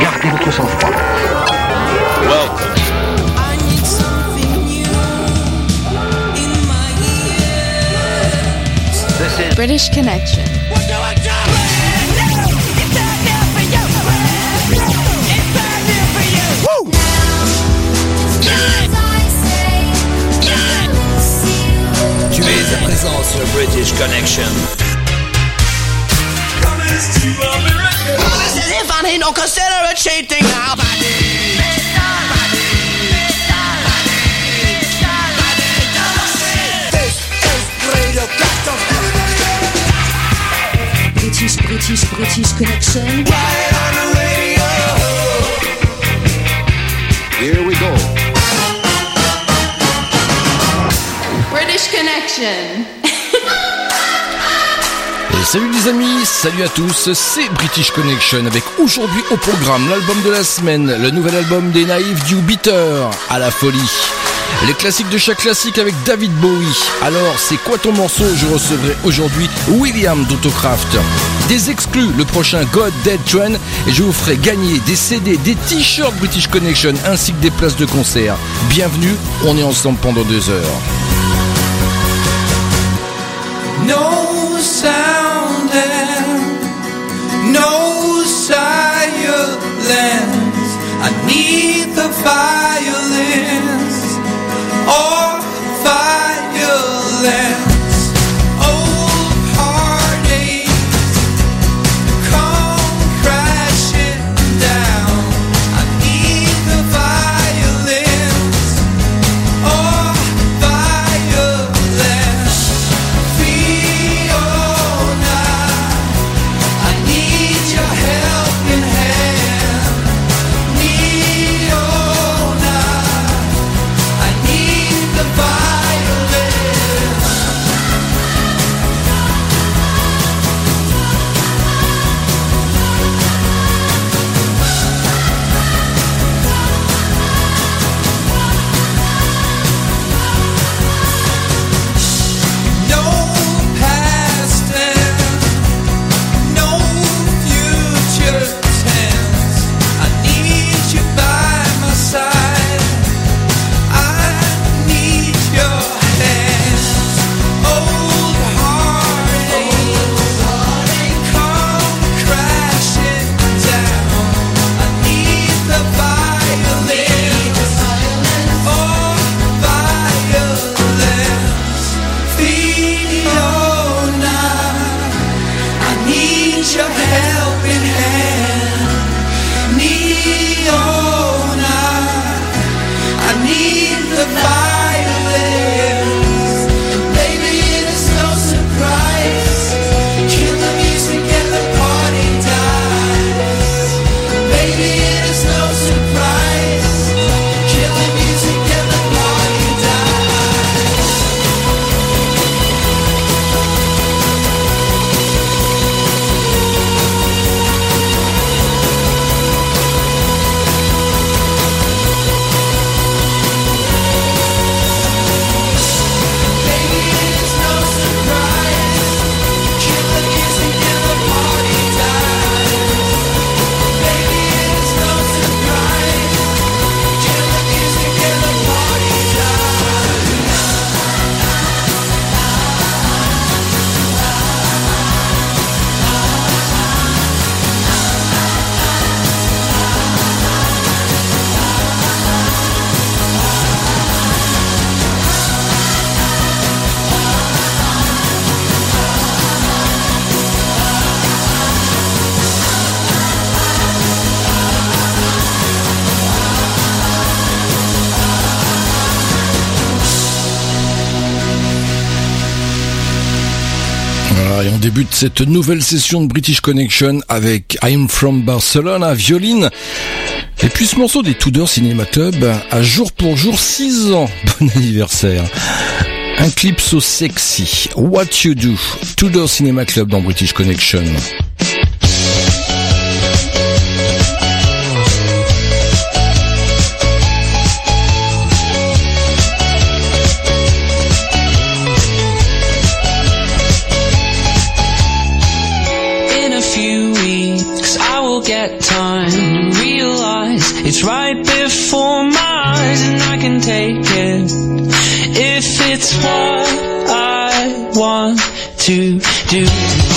Gardez votre sang-froid. Welcome. I need something new in my ears. This is British Connection. What do I do? It's bad news for you. It's bad news for you. Tu es à présent sur British Connection. This is if I need no consider cheating now. This is Radio British, British, British Connection. Right on the radio. Here we go. British Connection. Salut les amis, salut à tous, c'est British Connection avec aujourd'hui au programme l'album de la semaine, le nouvel album des naïfs du Bitter, à la folie. Les classiques de chaque classique avec David Bowie. Alors, c'est quoi ton morceau? Je recevrai aujourd'hui William d'Autocraft. Des exclus, le prochain God Dead Train, et je vous ferai gagner des CD, des t-shirts British Connection, ainsi que des places de concert. Bienvenue, on est ensemble pendant deux heures. silence Underneath the violence Oh, violence cette nouvelle session de British Connection avec I'm from Barcelona, violine. Et puis ce morceau des Tudor Cinema Club a jour pour jour 6 ans. Bon anniversaire. Un clip so sexy. What You Do? Tudor Cinema Club dans British Connection. it for miles and I can take it if it's what I want to do.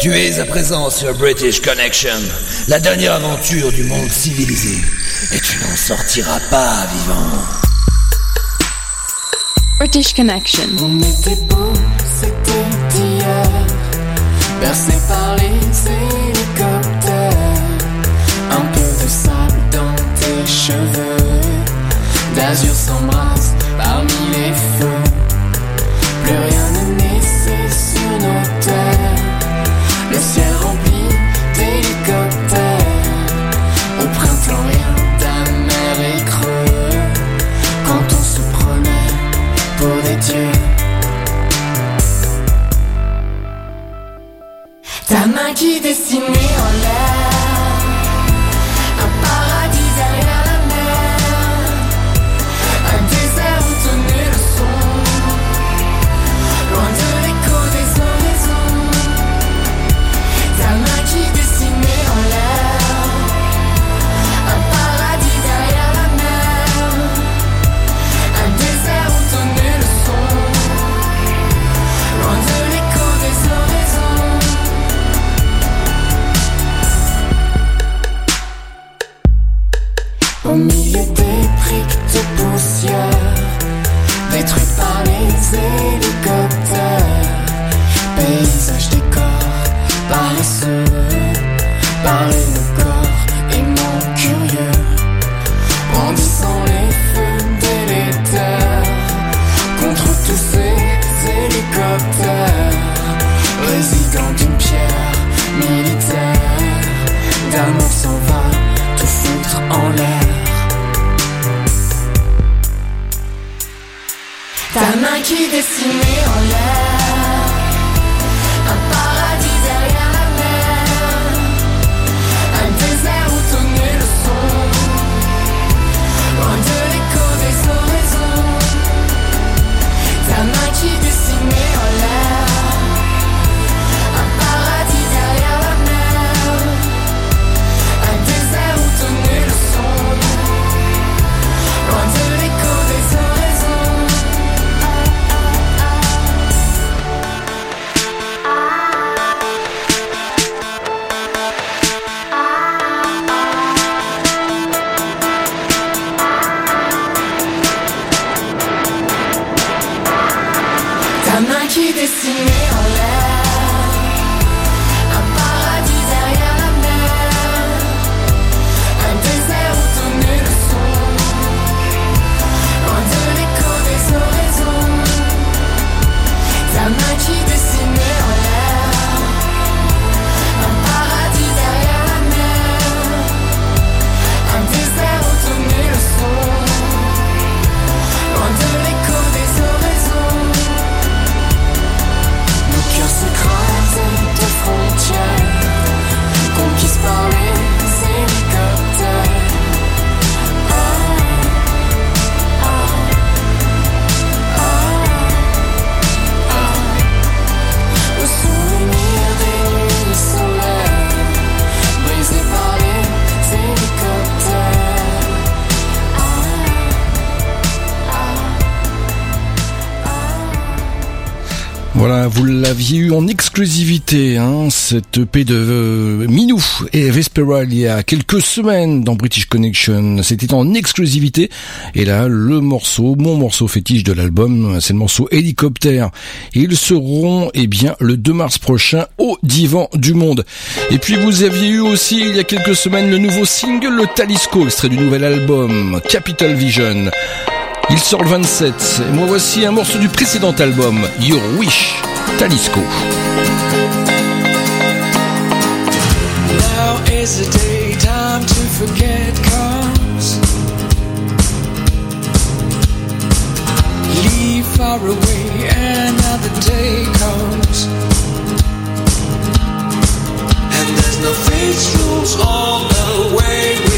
Tu es à présent sur British Connection, la dernière aventure du monde civilisé, et tu n'en sortiras pas vivant. British Connection. On était beau, c'était hier, bercé par les hélicoptères, un peu de sable dans tes cheveux, d'azur s'embrasse parmi les feux, plus rien. qui dessinée en l'air. de cine. Voilà, vous l'aviez eu en exclusivité, hein, cette EP de euh, Minou et Vespera il y a quelques semaines dans British Connection. C'était en exclusivité. Et là, le morceau, mon morceau fétiche de l'album, c'est le morceau Hélicoptère. Ils seront, eh bien, le 2 mars prochain au Divan du Monde. Et puis vous aviez eu aussi, il y a quelques semaines, le nouveau single, le Talisco, extrait du nouvel album, Capital Vision. Il sort le 27. Et moi voici un morceau du précédent album, Your Wish, Talisco. Now is the day time to forget comes. Leave far away, another day comes. And there's no fixed rules on the way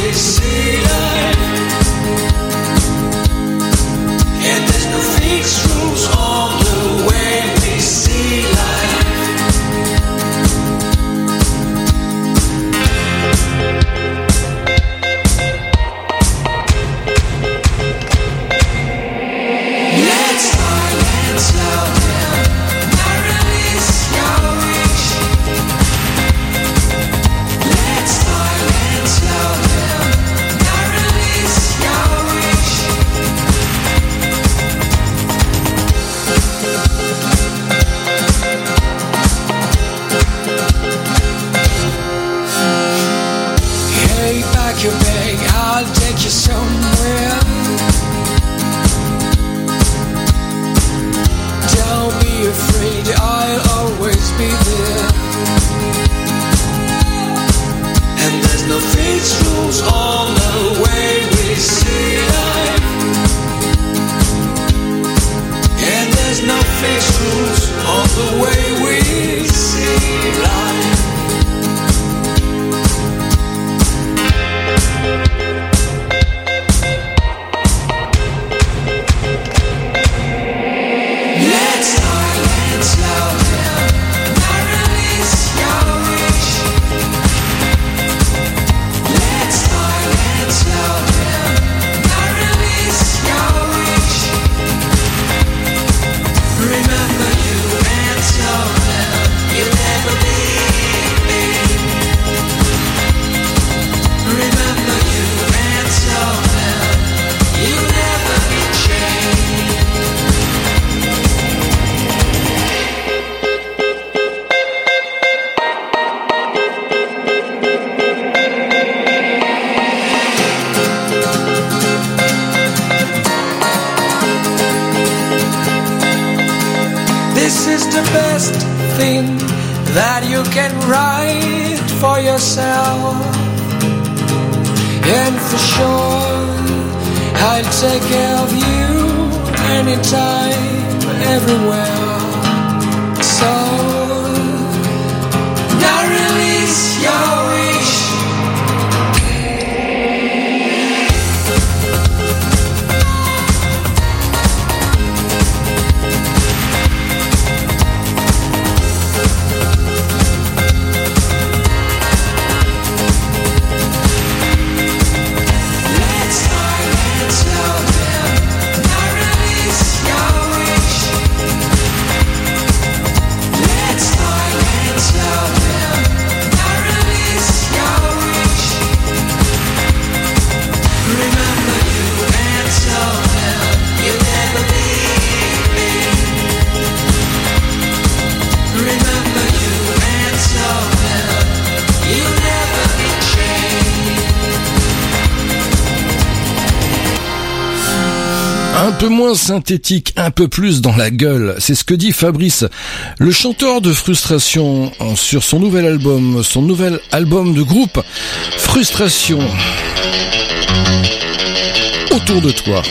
take care of you anytime, everywhere. Synthétique, un peu plus dans la gueule. C'est ce que dit Fabrice, le chanteur de Frustration sur son nouvel album, son nouvel album de groupe Frustration. Autour de toi.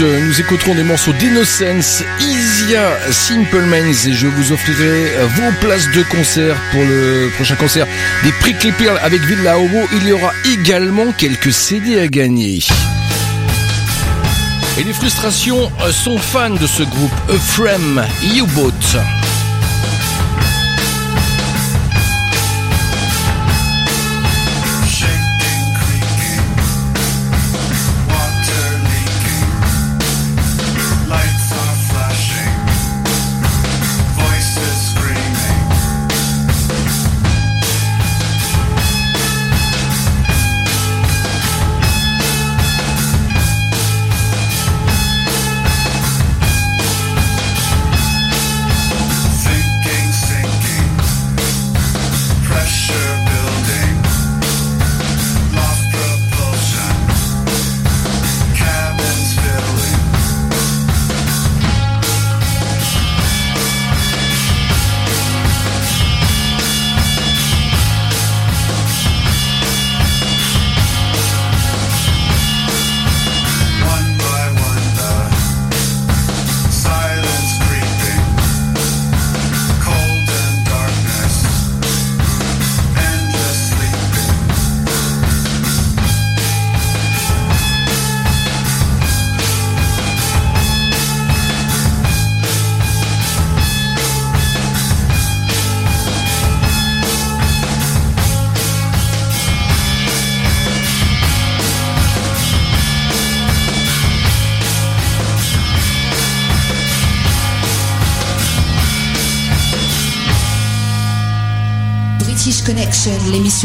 Euh, nous écouterons des morceaux d'Innocence, Isia, Simple Minds et je vous offrirai euh, vos places de concert pour le prochain concert des Prickly Pearl avec Villa. Il y aura également quelques CD à gagner. Et les frustrations euh, sont fans de ce groupe, Ephraim U-Boat.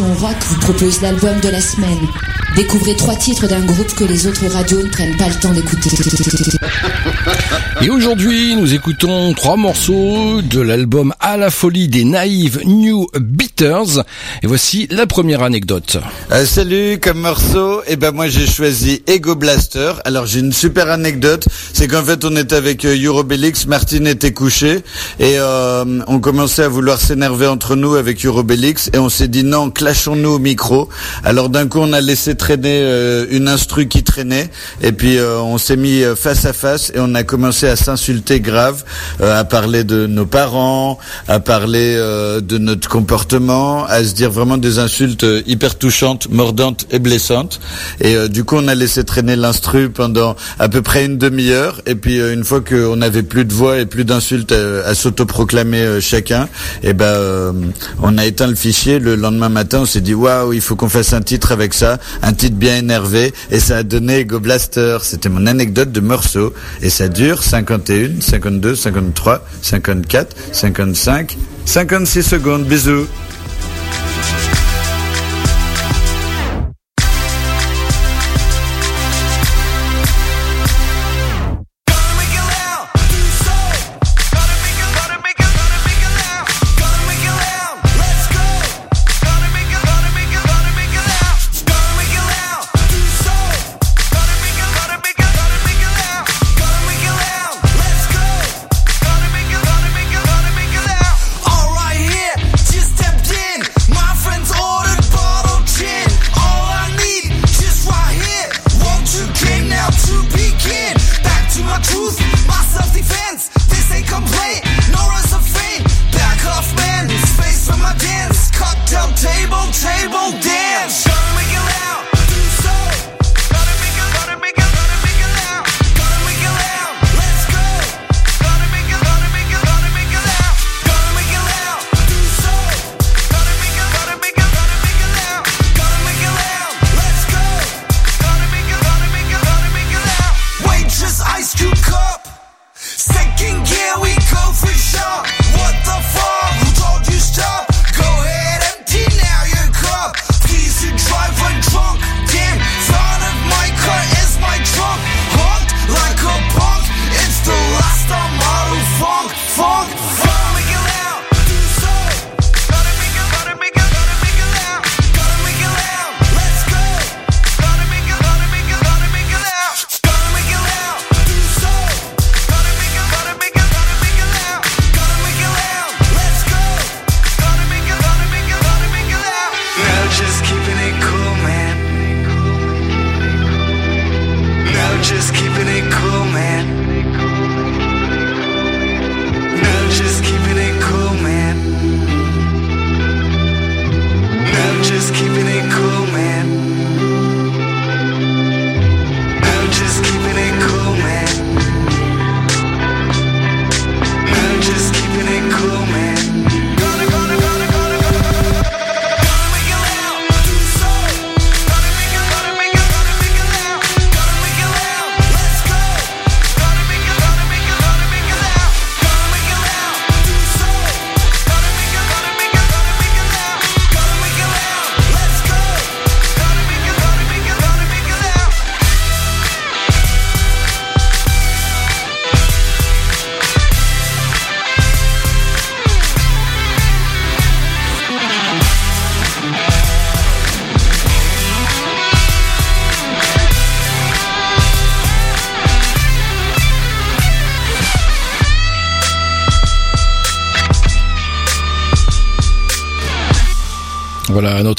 Rock, vous propose l'album de la semaine. Découvrez trois titres d'un groupe que les autres radios ne prennent pas le temps d'écouter. Et aujourd'hui, nous écoutons trois morceaux de l'album À la folie des naïves New Beaters. Et voici la première anecdote. Euh, salut, comme morceau, et eh ben moi j'ai choisi Ego Blaster. Alors j'ai une super anecdote, c'est qu'en fait on était avec euh, Eurobelix, Martine était couchée et euh, on commençait à vouloir s'énerver entre nous avec Eurobelix et on s'est dit non, clashons-nous au micro. Alors d'un coup on a laissé traîner euh, une instru qui traînait et puis on s'est mis face à face et on a commencé à à s'insulter grave, euh, à parler de nos parents, à parler euh, de notre comportement, à se dire vraiment des insultes euh, hyper touchantes, mordantes et blessantes. Et du coup, on a laissé traîner l'instru pendant à peu près une demi-heure. Et puis, une fois qu'on n'avait plus de voix et plus d'insultes à, s'autoproclamer chacun, et ben, on a éteint le fichier. Le lendemain matin, on s'est dit waouh, il faut qu'on fasse un titre avec ça, un titre bien énervé. Et ça a donné Go Blaster. C'était mon anecdote de morceau. Et ça dure. 51, 52, 53, 54, 55, 56 secondes. Bisous.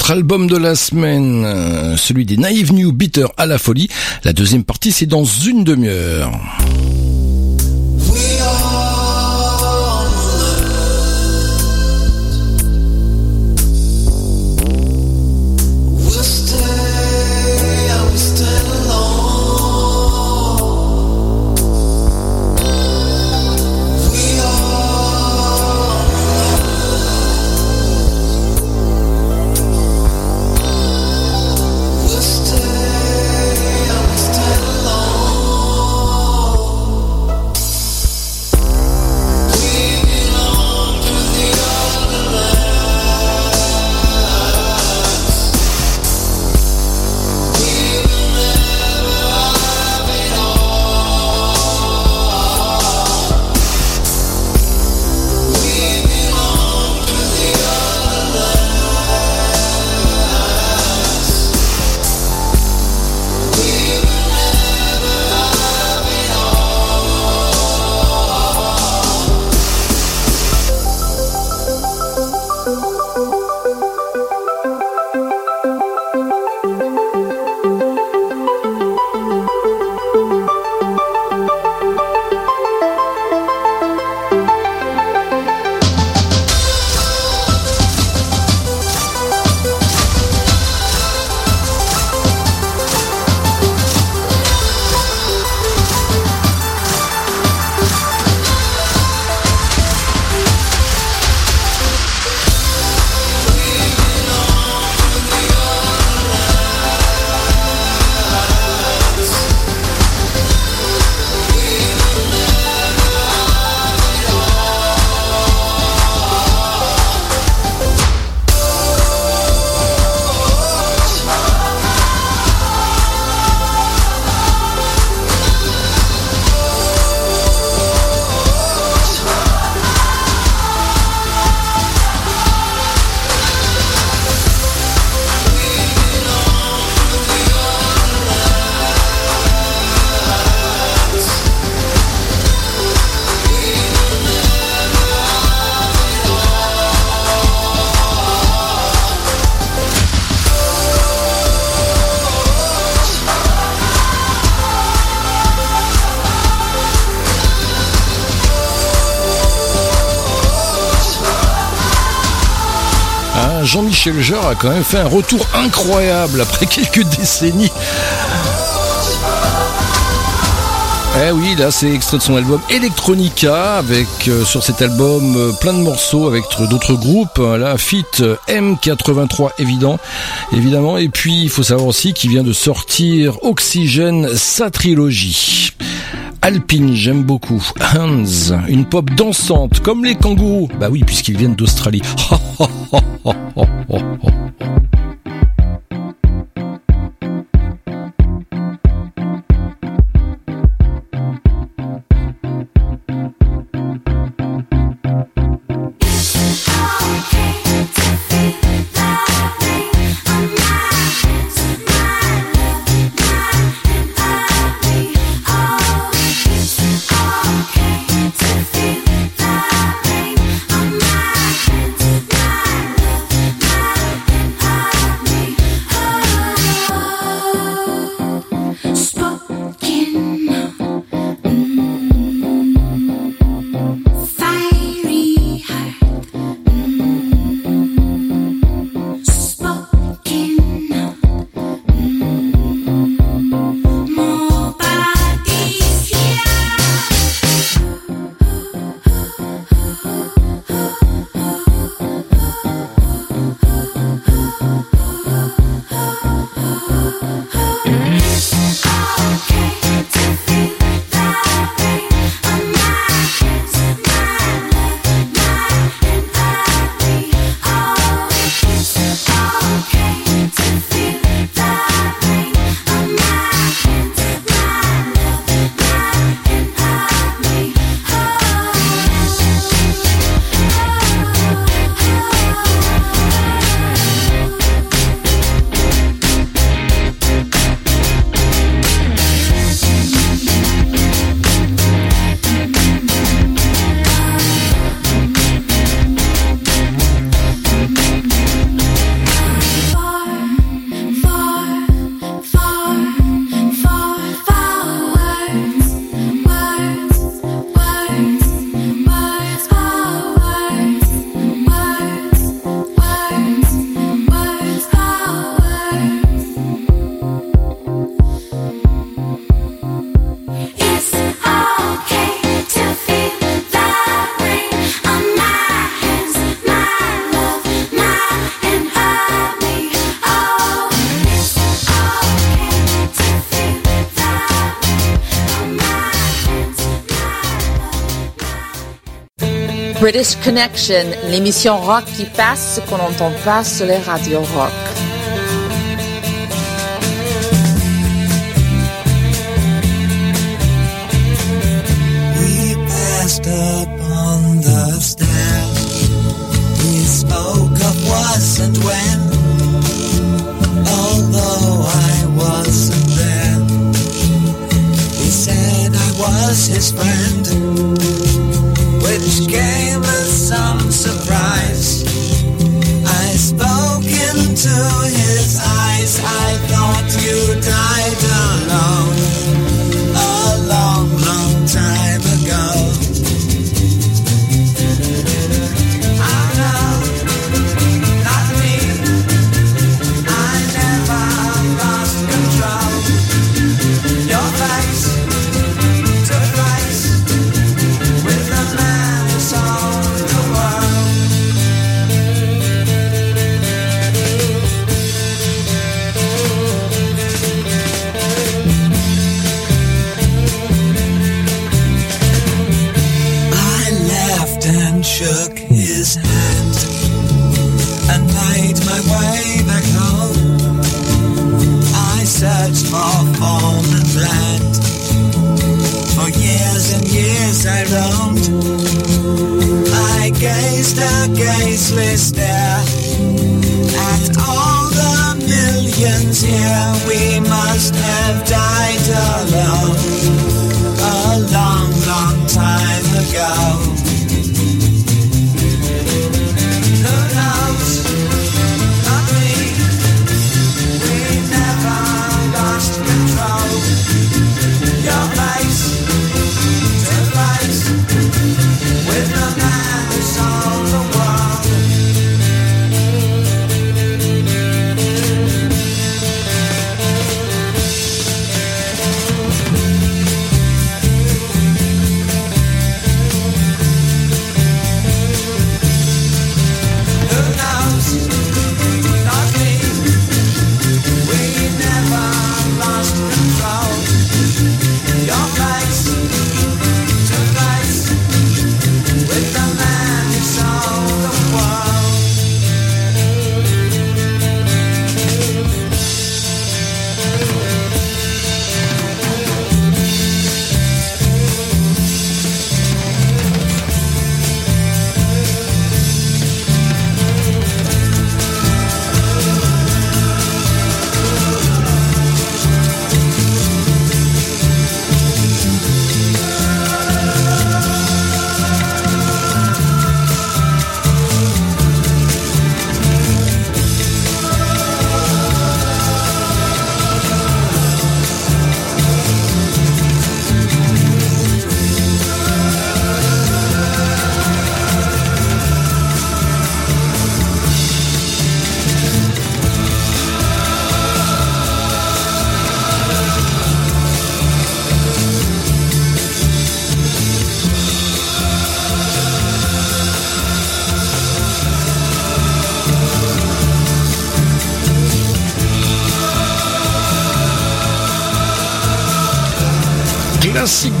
notre album de la semaine, euh, celui des Naive New Bitter à la folie. La deuxième partie, c'est dans une demi-heure. Quand même fait un retour incroyable après quelques décennies. Eh oui, là c'est extrait de son album Electronica avec euh, sur cet album euh, plein de morceaux avec tr- d'autres groupes. Euh, Là, Fit euh, M83 évident, évidemment. Et puis il faut savoir aussi qu'il vient de sortir Oxygène, sa trilogie. Alpine, j'aime beaucoup. Hans, une pop dansante comme les kangourous. Bah oui, puisqu'ils viennent d'Australie. British Connection, l'émission rock qui passe ce qu'on n'entend pas sur les radios rock. We passed up on the stair. We spoke of was and when. Although I wasn't there, he said I was his friend, which came as some surprise. I spoke into his eyes. I thought you died alone I roamed. I gazed a gazeless stare at all the millions here. We must have died alone a long, long time ago.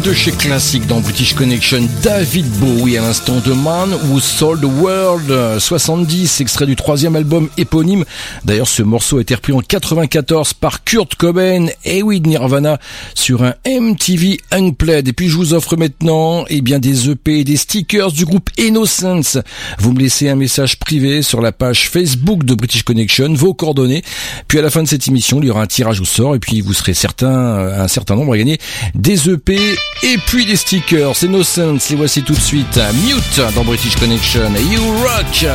De chez classique dans British Connection, David Bowie à l'instant de Man Who Sold the World, euh, 70, extrait du troisième album éponyme. D'ailleurs, ce morceau a été repris en 94 par Kurt Cobain et de Nirvana sur un MTV Unplugged. Et puis, je vous offre maintenant, eh bien, des EP et des stickers du groupe Innocence. Vous me laissez un message privé sur la page Facebook de British Connection, vos coordonnées. Puis à la fin de cette émission, il y aura un tirage au sort et puis vous serez certain, euh, un certain nombre à gagner des EP et puis des stickers. C'est Innocence, les voici tout de suite. Mute dans British Connection. You rock!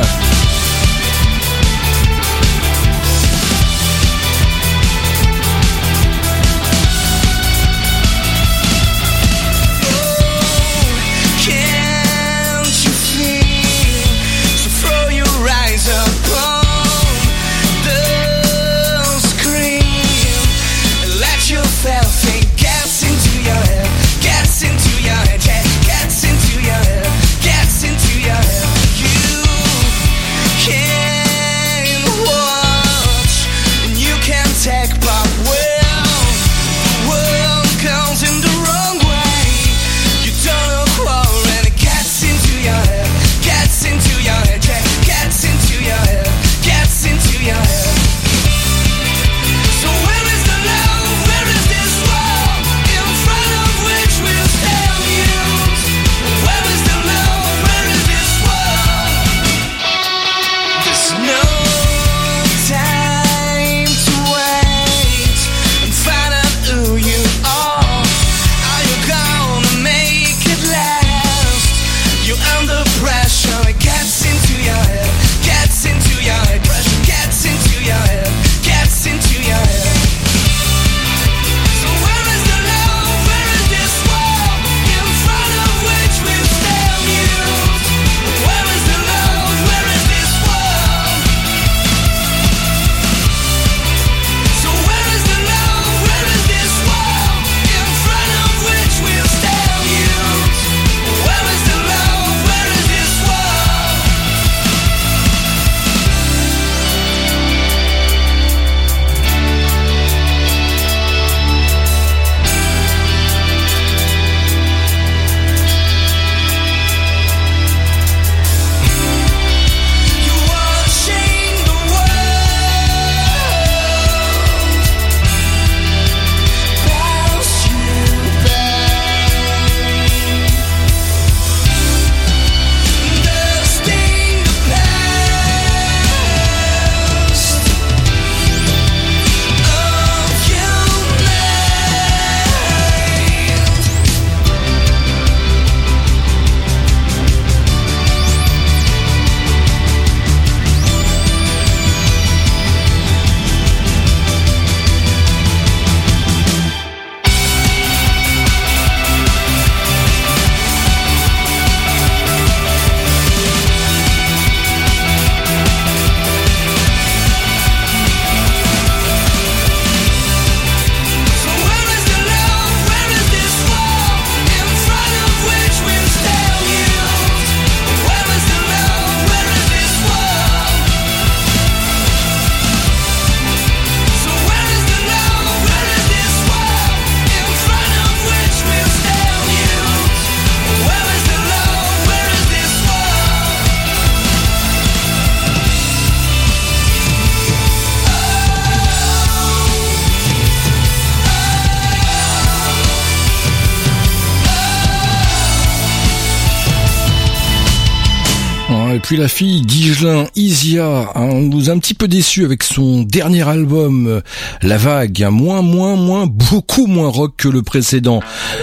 La fille Guigelin, Isia, hein, nous a un petit peu déçu avec son dernier album, euh, La Vague, hein, moins, moins, moins, beaucoup moins rock que le précédent.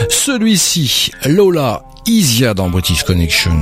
Celui-ci, Lola, Isia dans British Connection.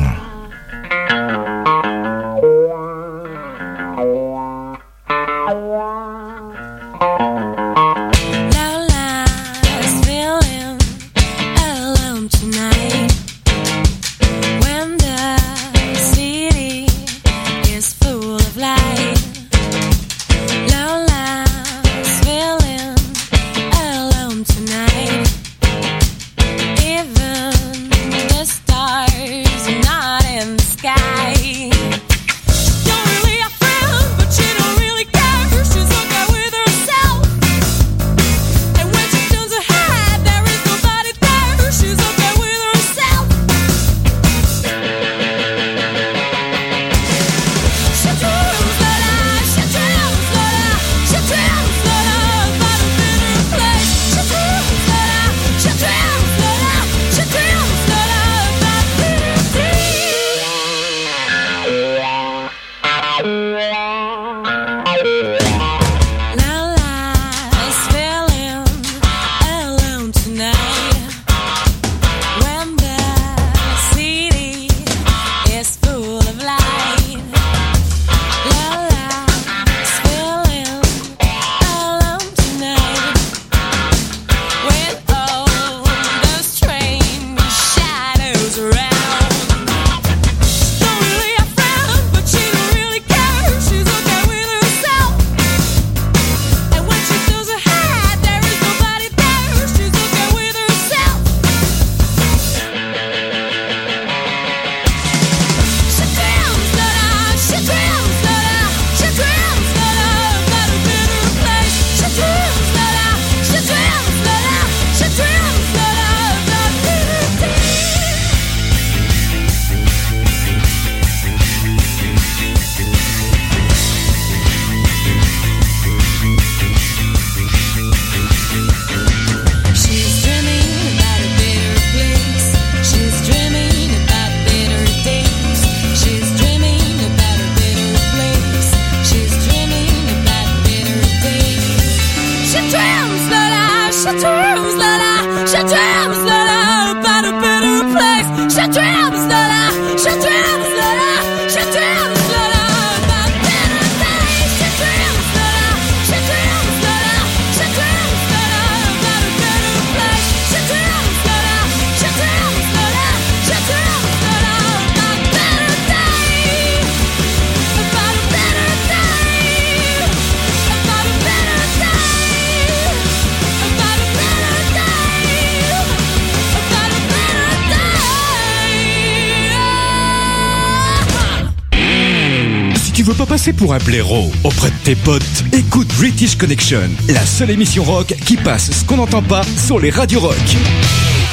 Blaireau auprès de tes potes Écoute British Connection, la seule émission rock qui passe ce qu'on n'entend pas sur les radios rock.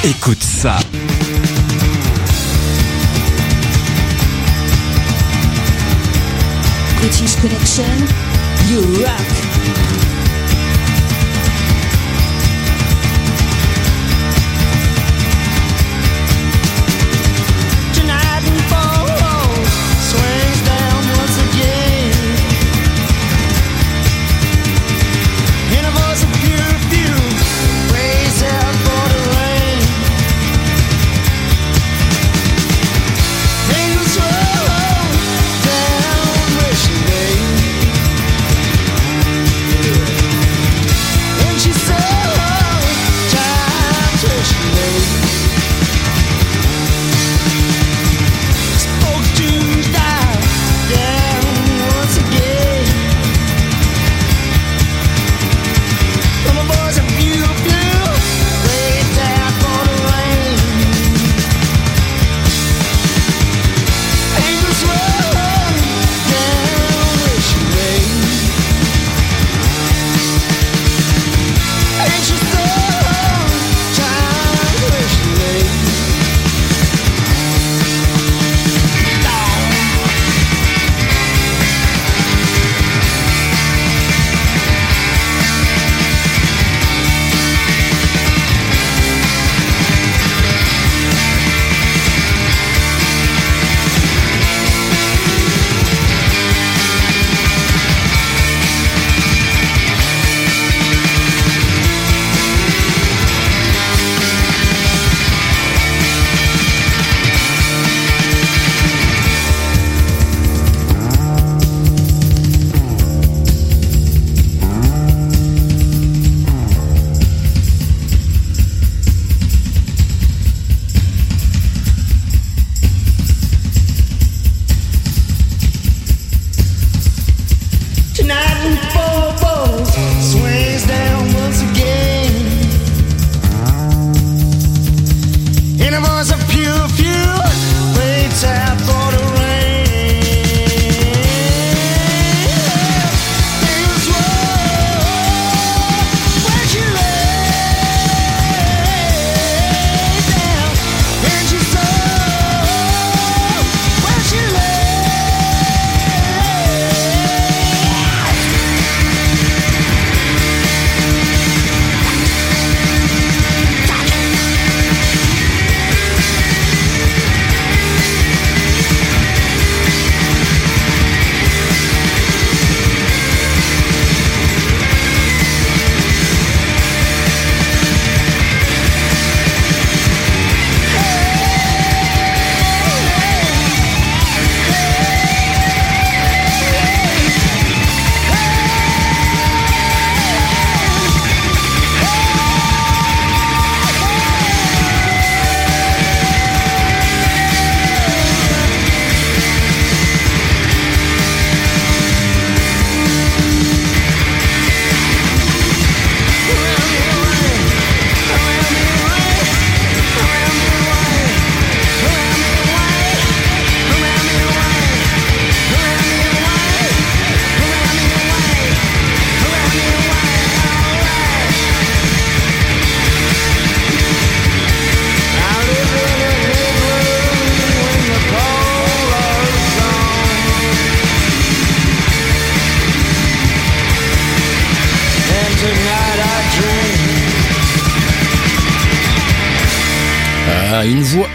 Écoute ça. British Connection, you rock.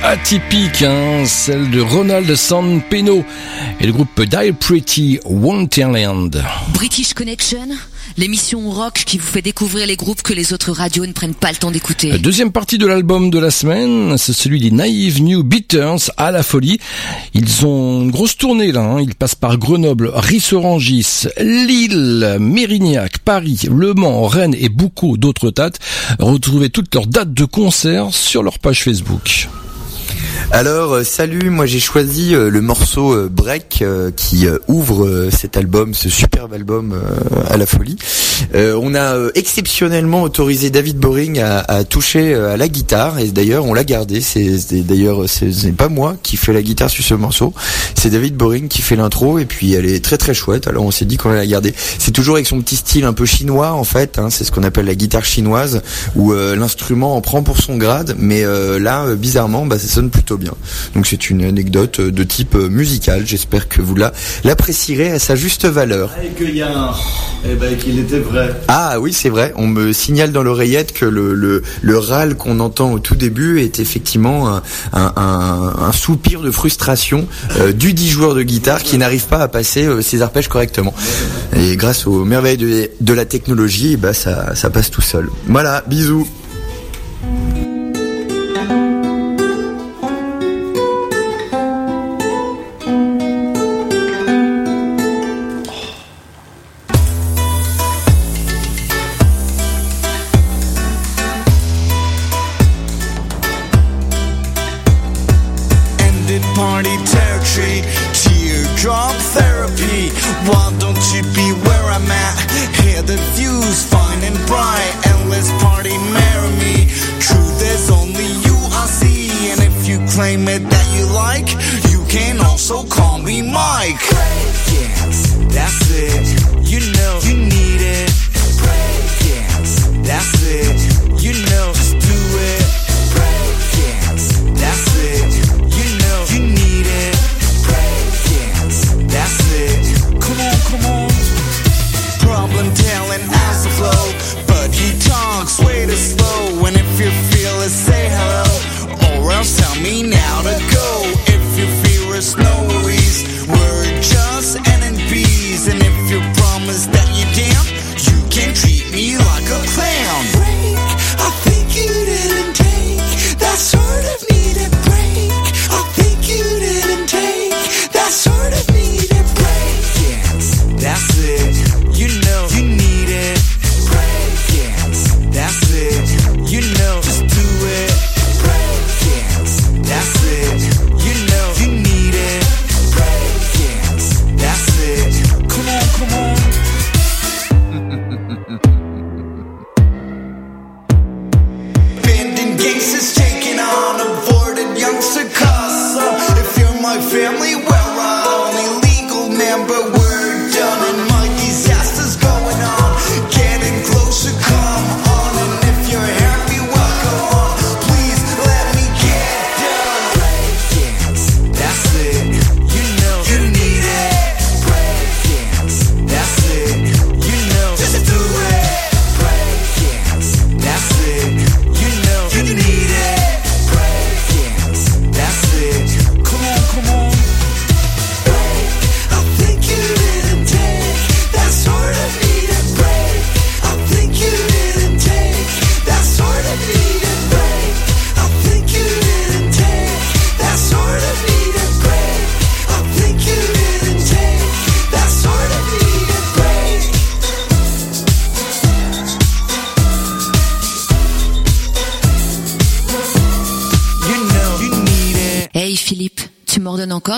Atypique, hein, celle de Ronald Sanpeno et le groupe Die Pretty Wonderland. British Connection, l'émission rock qui vous fait découvrir les groupes que les autres radios ne prennent pas le temps d'écouter. Deuxième partie de l'album de la semaine, c'est celui des Naive New Beaters à la folie. Ils ont une grosse tournée là, hein. ils passent par Grenoble, Rissorangis, Lille, Mérignac, Paris, Le Mans, Rennes et beaucoup d'autres dates. Retrouvez toutes leurs dates de concert sur leur page Facebook. Alors, euh, salut, moi j'ai choisi euh, le morceau euh, Break qui ouvre cet album, ce superbe album à la folie. on a exceptionnellement autorisé David Boring à, à toucher à la guitare et d'ailleurs on l'a gardé. C'est d'ailleurs c'est pas moi qui fais la guitare sur ce morceau, c'est David Boring qui fait l'intro et puis elle est très très chouette. Alors on s'est dit qu'on allait la garder. C'est toujours avec son petit style un peu chinois en fait. Hein. C'est ce qu'on appelle la guitare chinoise où l'instrument en prend pour son grade, mais là bizarrement bah ça sonne plutôt bien. Donc c'est une anecdote de type euh, musical. J'espère que vous la l'apprécierez à sa juste valeur. Et qu'il Ah oui, c'est vrai. On me signale dans l'oreillette que le, le, râle qu'on entend au tout début est effectivement un, soupir de frustration euh, du dit joueur de guitare qui n'arrive pas à passer euh, ses arpèges correctement. Et grâce aux merveilles de, la technologie, bah, ça, ça passe tout seul. Voilà, bisous.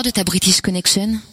de ta British Connection?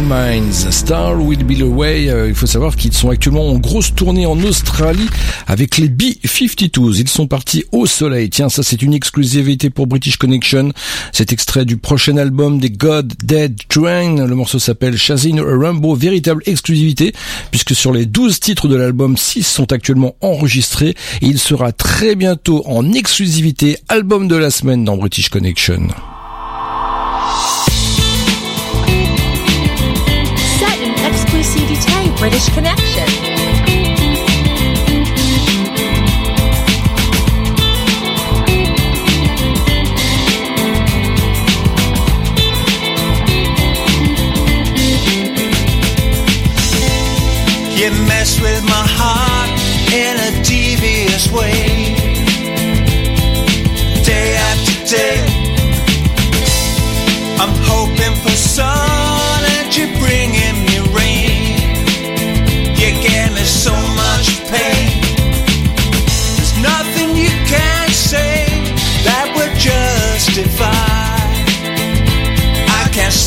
Minds, Star Will Be the Way. Euh, il faut savoir qu'ils sont actuellement en grosse tournée en Australie avec les B-52s. Ils sont partis au soleil. Tiens, ça c'est une exclusivité pour British Connection. Cet extrait du prochain album des God Dead Train. Le morceau s'appelle Shazin Rambo. Véritable exclusivité puisque sur les 12 titres de l'album, 6 sont actuellement enregistrés et il sera très bientôt en exclusivité album de la semaine dans British Connection. Jewish Connection.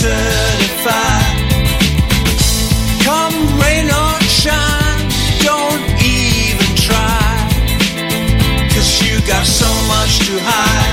certified. Come rain or shine, don't even try. Cause you got so much to hide.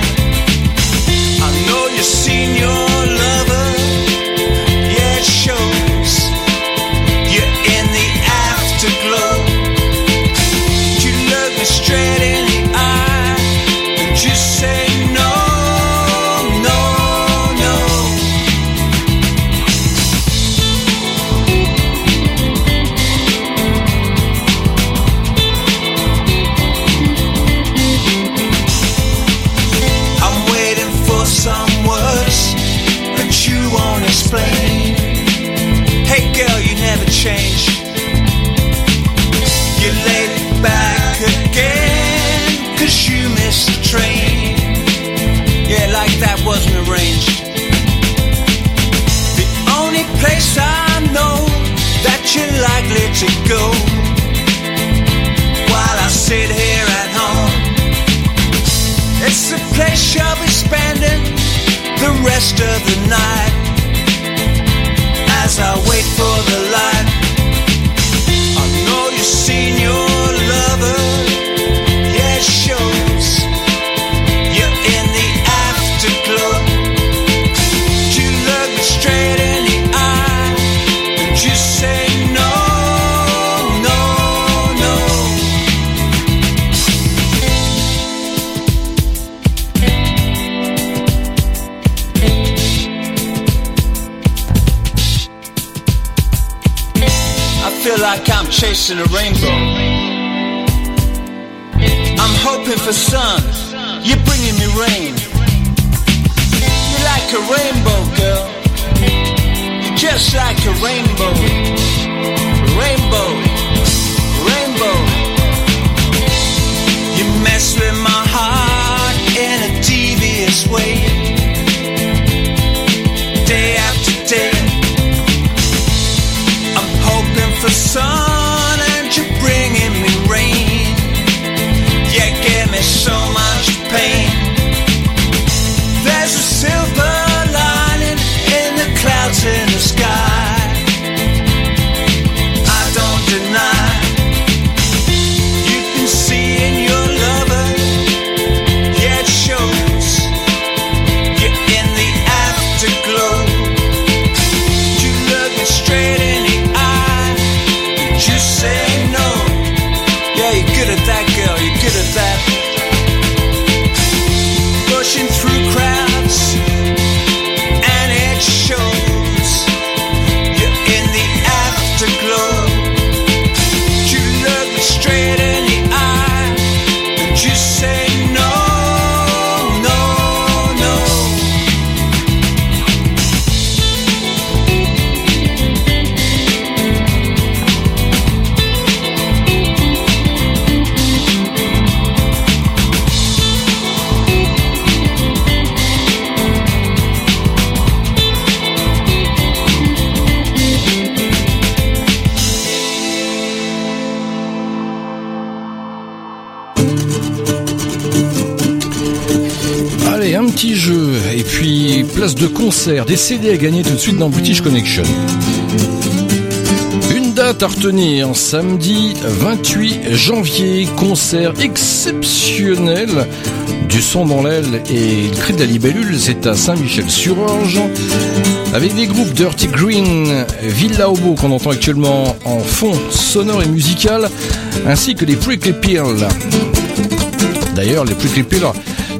you're likely to go while I sit here at home. It's the place you'll be spending the rest of the night as I wait for the light. Chasing a rainbow. I'm hoping for sun, you're bringing me rain. You're like a rainbow, girl. Just like a rainbow. Rainbow, rainbow. CD à gagner tout de suite dans British Connection. Une date à retenir, samedi 28 janvier, concert exceptionnel du son dans l'aile et le cri de la libellule, c'est à Saint-Michel-sur-Orge, avec des groupes Dirty Green, Villa Obo qu'on entend actuellement en fond sonore et musical, ainsi que les Prickly Pearl. D'ailleurs, les Prickly Pearl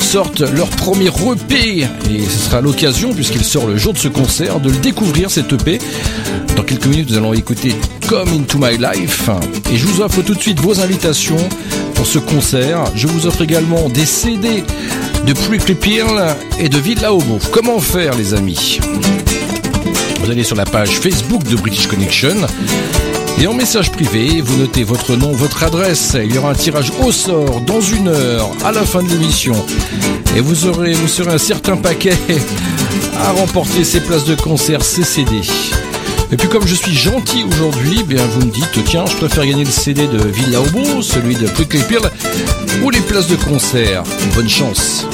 sortent leur premier EP et ce sera l'occasion, puisqu'il sort le jour de ce concert, de le découvrir cet EP. Dans quelques minutes, nous allons écouter Come Into My Life et je vous offre tout de suite vos invitations pour ce concert. Je vous offre également des CD de Prickly Pearl et de Villa Homo. Comment faire, les amis? Vous allez sur la page Facebook de British Connection. Et en message privé, vous notez votre nom, votre adresse. Il y aura un tirage au sort dans une heure à la fin de l'émission. Et vous serez un certain paquet à remporter ces places de concert, ces CD. Et puis comme je suis gentil aujourd'hui, eh bien vous me dites tiens, je préfère gagner le CD de Villa Obo, celui de Prickly Pearl ou les places de concert. Bonne chance.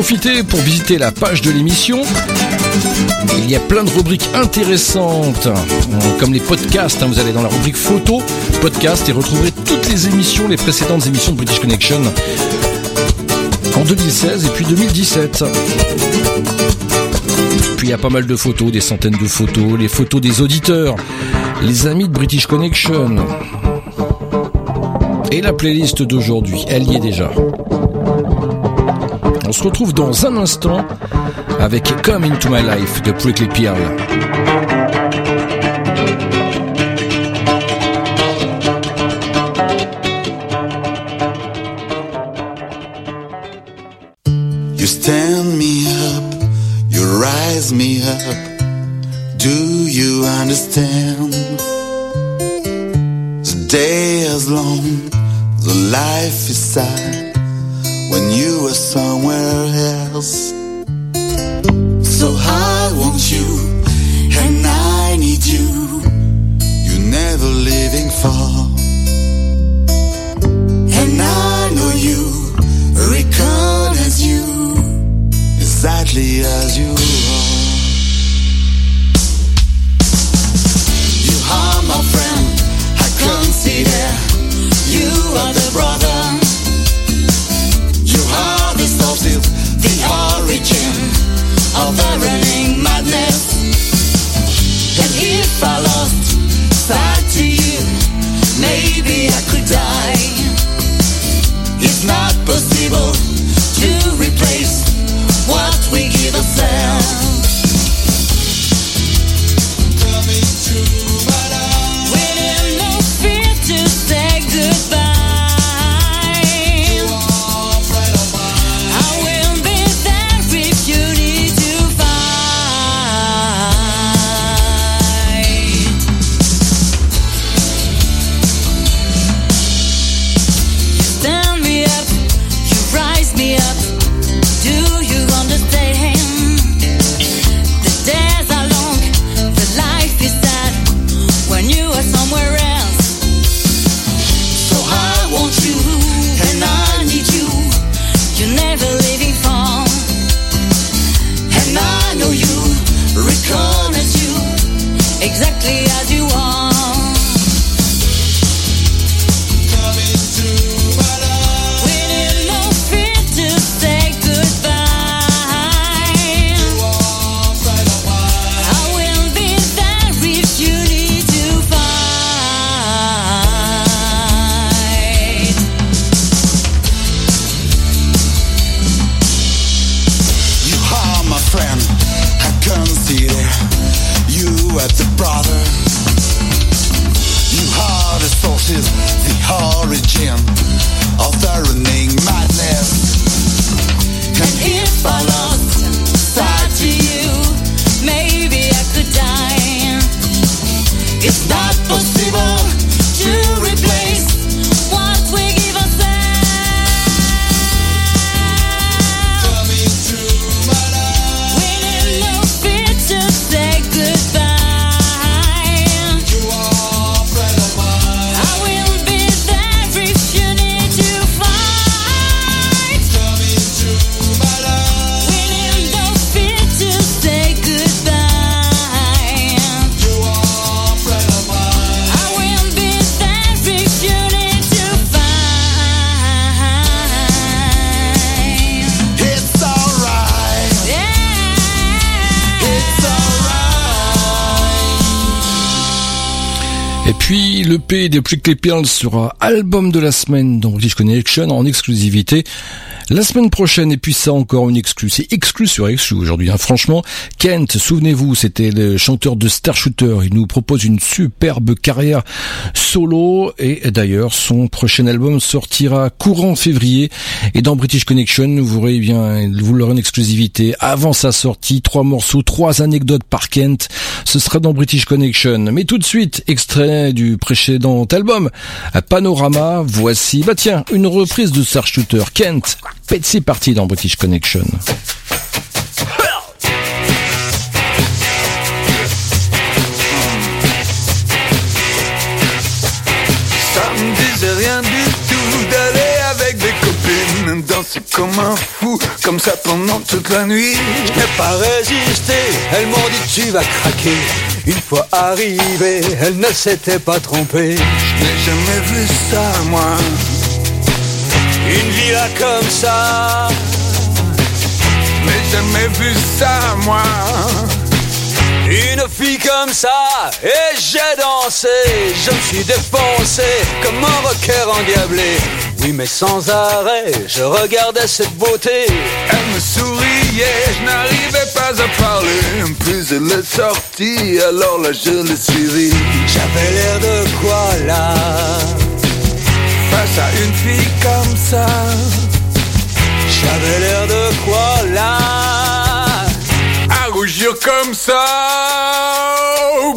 Profitez pour visiter la page de l'émission. Il y a plein de rubriques intéressantes, euh, comme les podcasts. hein. Vous allez dans la rubrique photo, podcast, et retrouverez toutes les émissions, les précédentes émissions de British Connection en 2016 et puis 2017. Puis il y a pas mal de photos, des centaines de photos, les photos des auditeurs, les amis de British Connection. Et la playlist d'aujourd'hui, elle y est déjà. Se retrouve dans un instant avec Come Into My Life de Prickly Pearl. You stand me up, you rise me up. Do you understand? The day is long, the life is sad when you are somewhere else. So I want you, and I need you. You're never leaving far. And I know you, recognize you exactly as you are. You are my friend, I consider you are the brother. of the running madness. And if I lost sight to you, maybe I could die. Des Prickly Pearls sera album de la semaine dans British Connection en exclusivité. La semaine prochaine, et puis ça encore une exclue, c'est exclu sur exclu aujourd'hui. hein. Franchement, Kent, souvenez-vous, c'était le chanteur de Star Shooter. Il nous propose une superbe carrière solo et d'ailleurs son prochain album sortira courant février. Et dans British Connection, vous aurez bien, vous l'aurez en exclusivité avant sa sortie, trois morceaux, trois anecdotes par Kent. Ce sera dans British Connection. Mais tout de suite, extrait du précédent album, à Panorama. Voici, bah tiens, une reprise de Star Shooter, Kent. C'est parti dans British Connection. Ça me disait rien du tout d'aller avec des copines danser comme un comme ça pendant toute la nuit. Je n'ai pas résisté, elles m'ont dit tu vas craquer. Une fois arrivé, elles ne s'étaient pas trompées. Je n'ai jamais vu ça moi. Une villa comme ça. Je n'ai jamais vu ça moi. Une fille comme ça, et j'ai dansé, je me suis défoncé comme un rocker endiablé. Mais sans arrêt, je regardais cette beauté. Elle me souriait, je n'arrivais pas à parler. Plus elle est sortie, alors là je l'ai suivie. J'avais l'air de quoi là? Face à une fille comme ça. J'avais l'air de quoi là? À rougir comme ça. Oh,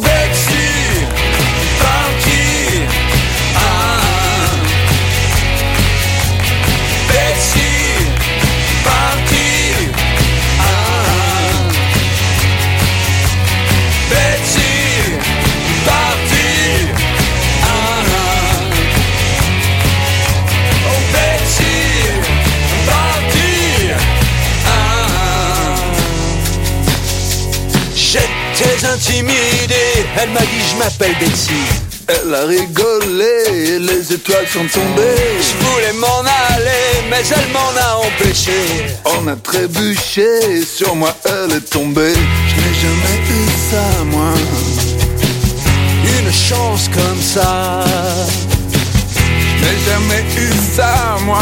intimidé, elle m'a dit je m'appelle Betsy. Elle a rigolé, les étoiles sont tombées. Je voulais m'en aller, mais elle m'en a empêché. On a trébuché, sur moi elle est tombée. Je n'ai jamais eu ça, moi. Une chance comme ça. Je n'ai jamais eu ça, moi.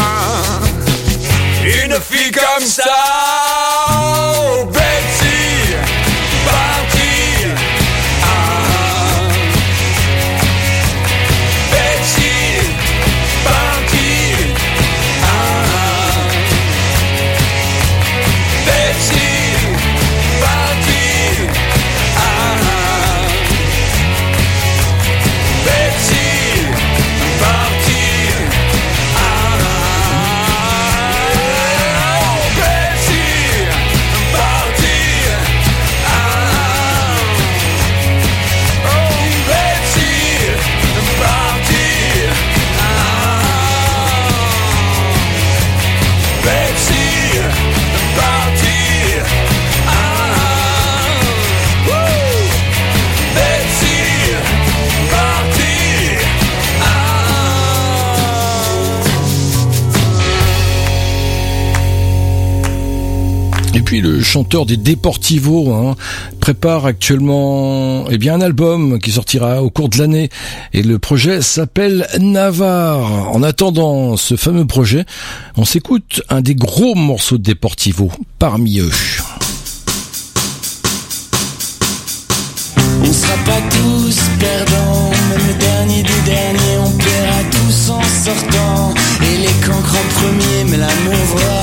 Une fille comme ça. Le chanteur des Deportivo, hein, prépare actuellement eh un album qui sortira au cours de l'année et le projet s'appelle Navarre. En attendant ce fameux projet, on s'écoute un des gros morceaux de Deportivo parmi eux. On sera pas tous perdants, même le dernier des derniers, on tous en sortant. Et les cancres en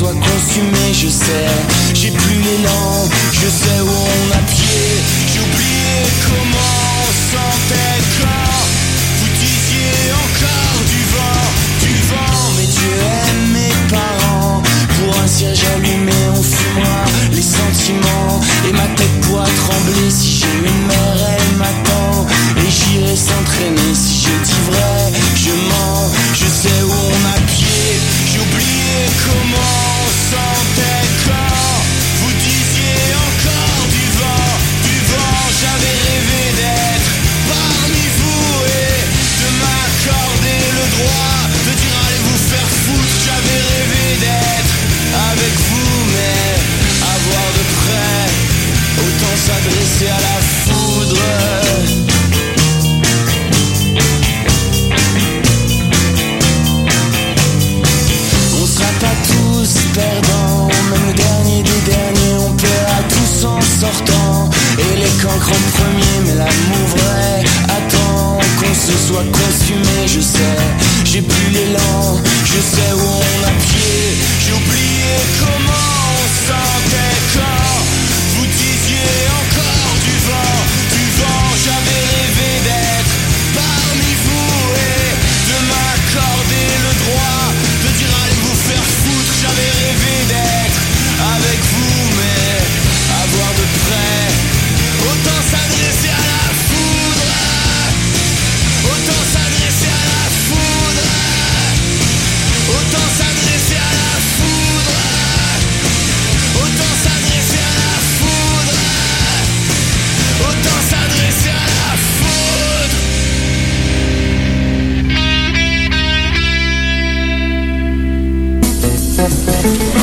soit consumé, je sais. J'ai plus l'élan, je sais où on a pied. J'ai oublié comment on sentait quand vous disiez encore du vent, du vent. Mais Dieu aime mes parents. Pour un cierge allumé, on fumera les sentiments. Et ma tête pourra trembler si j'ai une mère,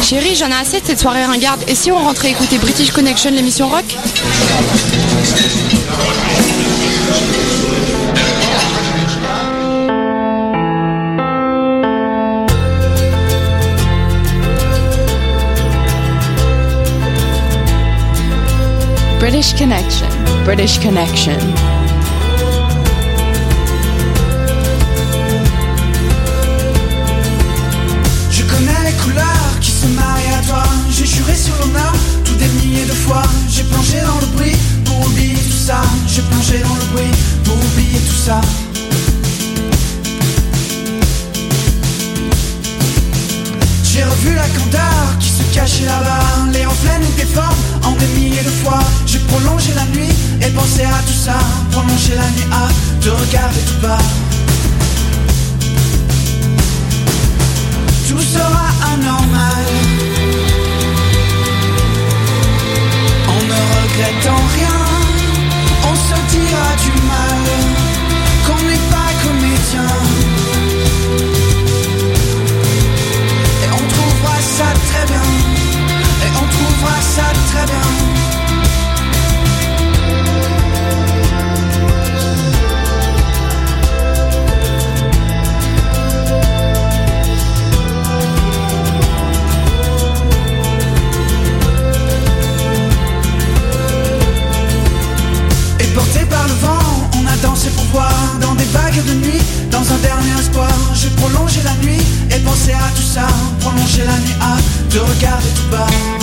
Chérie, j'en ai assez de cette soirée ringarde. Et si on rentrait écouter British Connection, l'émission rock British Connection. British Connection. Juré sur l'honneur tout des milliers de fois. J'ai plongé dans le bruit pour oublier tout ça. J'ai plongé dans le bruit pour oublier tout ça. J'ai revu la candeur qui se cachait là-bas. Les reflets nous déforment en des milliers de fois. J'ai prolongé la nuit et pensé à tout ça. Prolongé la nuit à te regarder tout bas. tout sera anormal. Ne regrettant rien, on se dira du mal, qu'on n'est pas comédien. Et on trouvera ça très bien, et on trouvera ça très bien. Dansé pour Dans des vagues de nuit, dans un dernier espoir J'ai prolongé la nuit et pensé à tout ça Prolonger la nuit à te regarder tout bas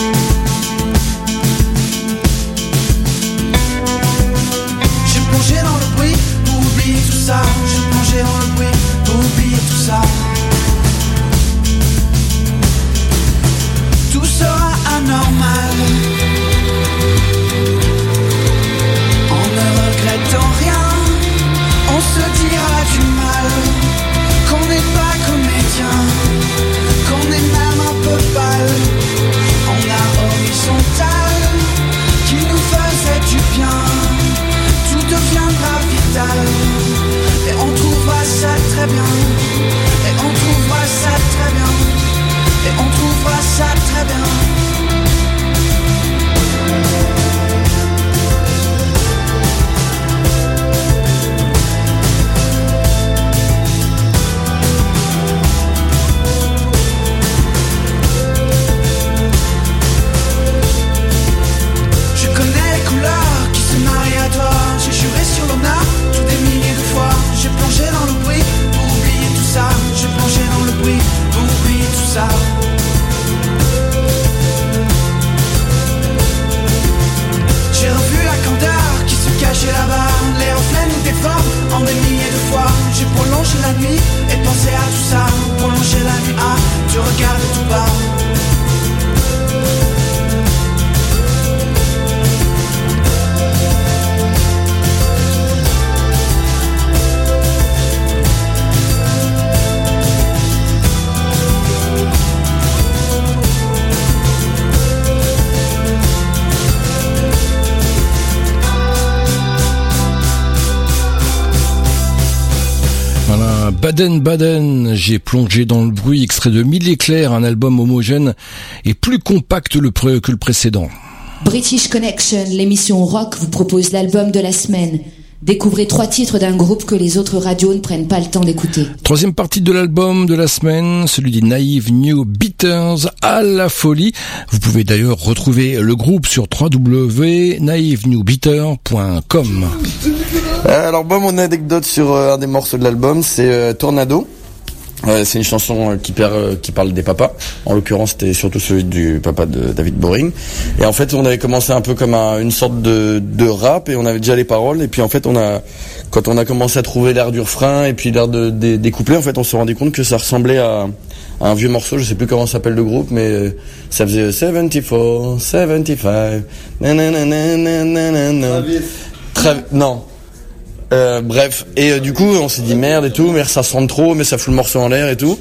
Baden j'ai plongé dans le bruit, extrait de Mille éclairs, un album homogène et plus compact que le précédent. British Connection, l'émission rock, vous propose l'album de la semaine. Découvrez trois titres d'un groupe que les autres radios ne prennent pas le temps d'écouter. Troisième partie de l'album de la semaine, celui des Naive New Beaters à la folie. Vous pouvez d'ailleurs retrouver le groupe sur www.naivenewbeater.com. Euh, alors mon anecdote sur euh, un des morceaux de l'album c'est euh, Tornado. Euh, c'est une chanson euh, qui, par- euh, qui parle des papas. En l'occurrence, c'était surtout celui du papa de David Boring. Et en fait, on avait commencé un peu comme un- une sorte de, de rap et on avait déjà les paroles. Et puis en fait, on a, quand on a commencé à trouver l'air du refrain et puis l'air de, des- des couplets, en fait, on s'est rendu compte que ça ressemblait à, à un vieux morceau. Je sais plus comment s'appelle le groupe, mais euh, ça faisait 74, 75. nananana. Trav- non. Euh, bref, et euh, du coup, on s'est dit merde et tout, mais ça ressemble trop, mais ça fout le morceau en l'air et tout.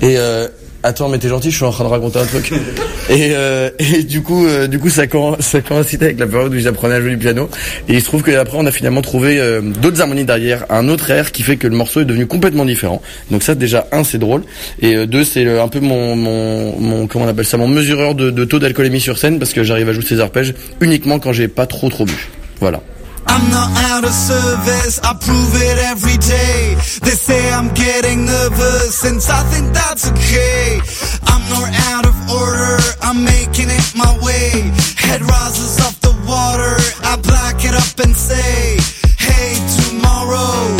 Et euh, attends, mais t'es gentil, je suis en train de raconter un truc. Et, euh, et du coup, euh, du coup, ça, ça coïncidait avec la période où j'apprenais à jouer du piano. Et il se trouve qu'après, on a finalement trouvé euh, d'autres harmonies derrière, un autre air qui fait que le morceau est devenu complètement différent. Donc ça, déjà, un, c'est drôle, et deux, c'est un peu mon, mon, mon, comment on appelle ça, mon mesureur de, de taux d'alcoolémie sur scène, parce que j'arrive à jouer ces arpèges uniquement quand j'ai pas trop trop bu. Voilà. I'm not out of service, I prove it every day. They say I'm getting nervous, and I think that's okay. I'm not out of order, I'm making it my way. Head rises off the water, I black it up and say, Hey, tomorrow,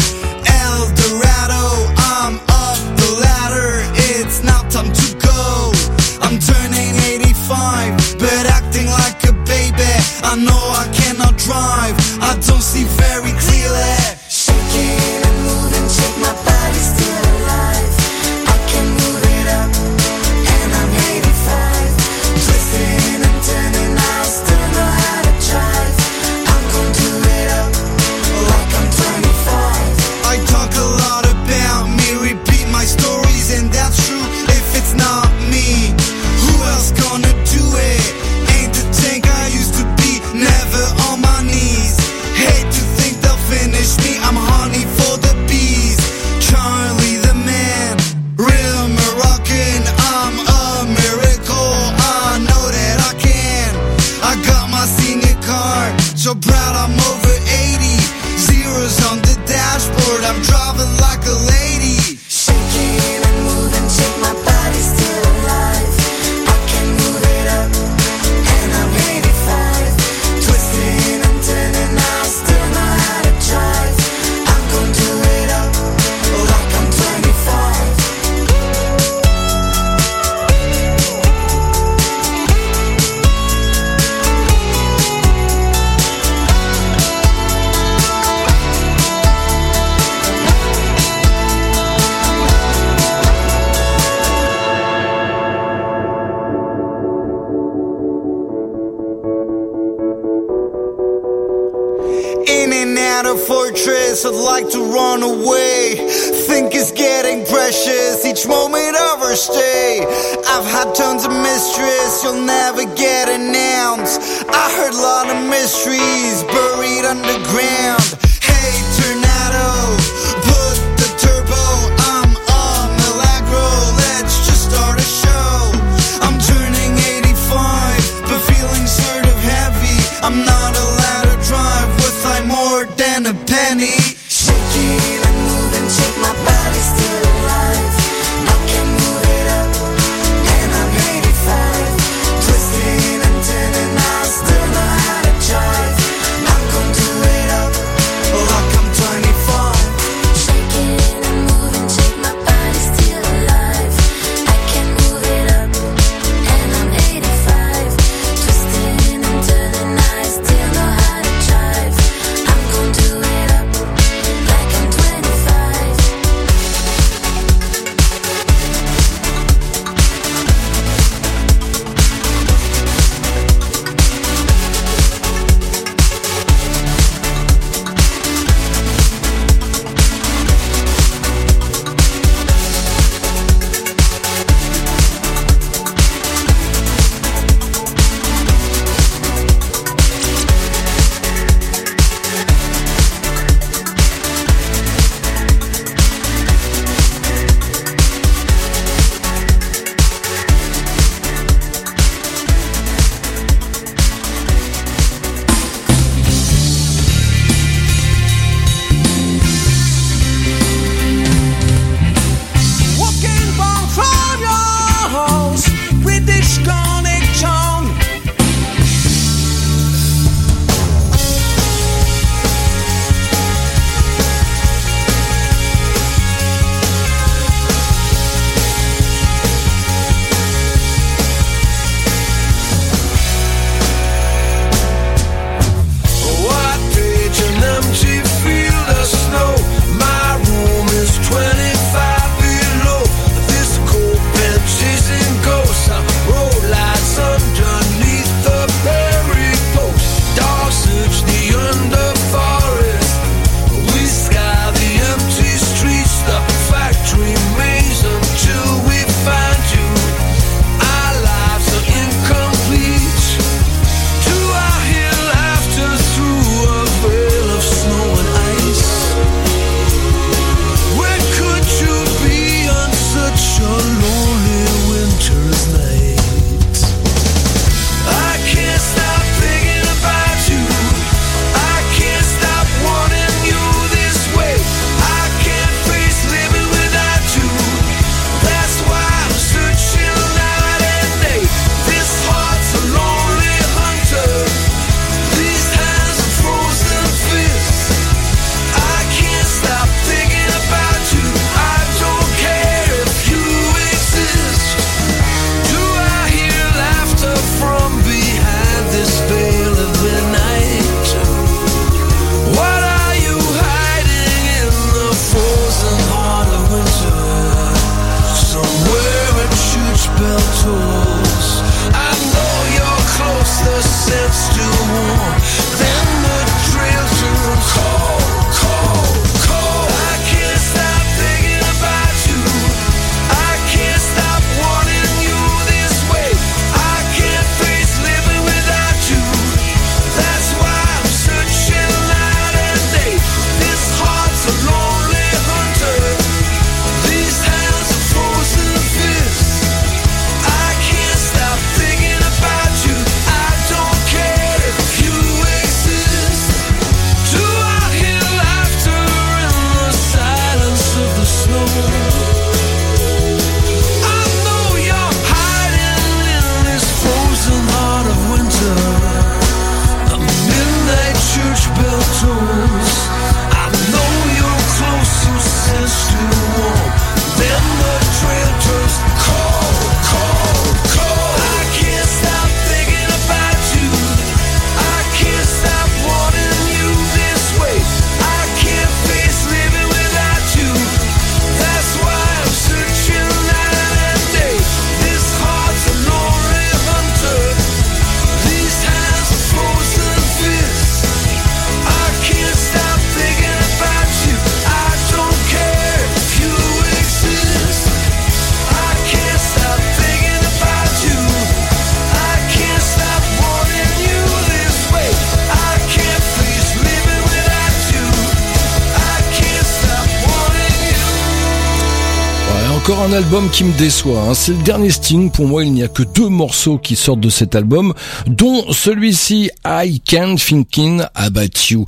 album qui me déçoit. Hein. C'est le dernier Sting. Pour moi, il n'y a que deux morceaux qui sortent de cet album, dont celui-ci, I Can't Thinking About You.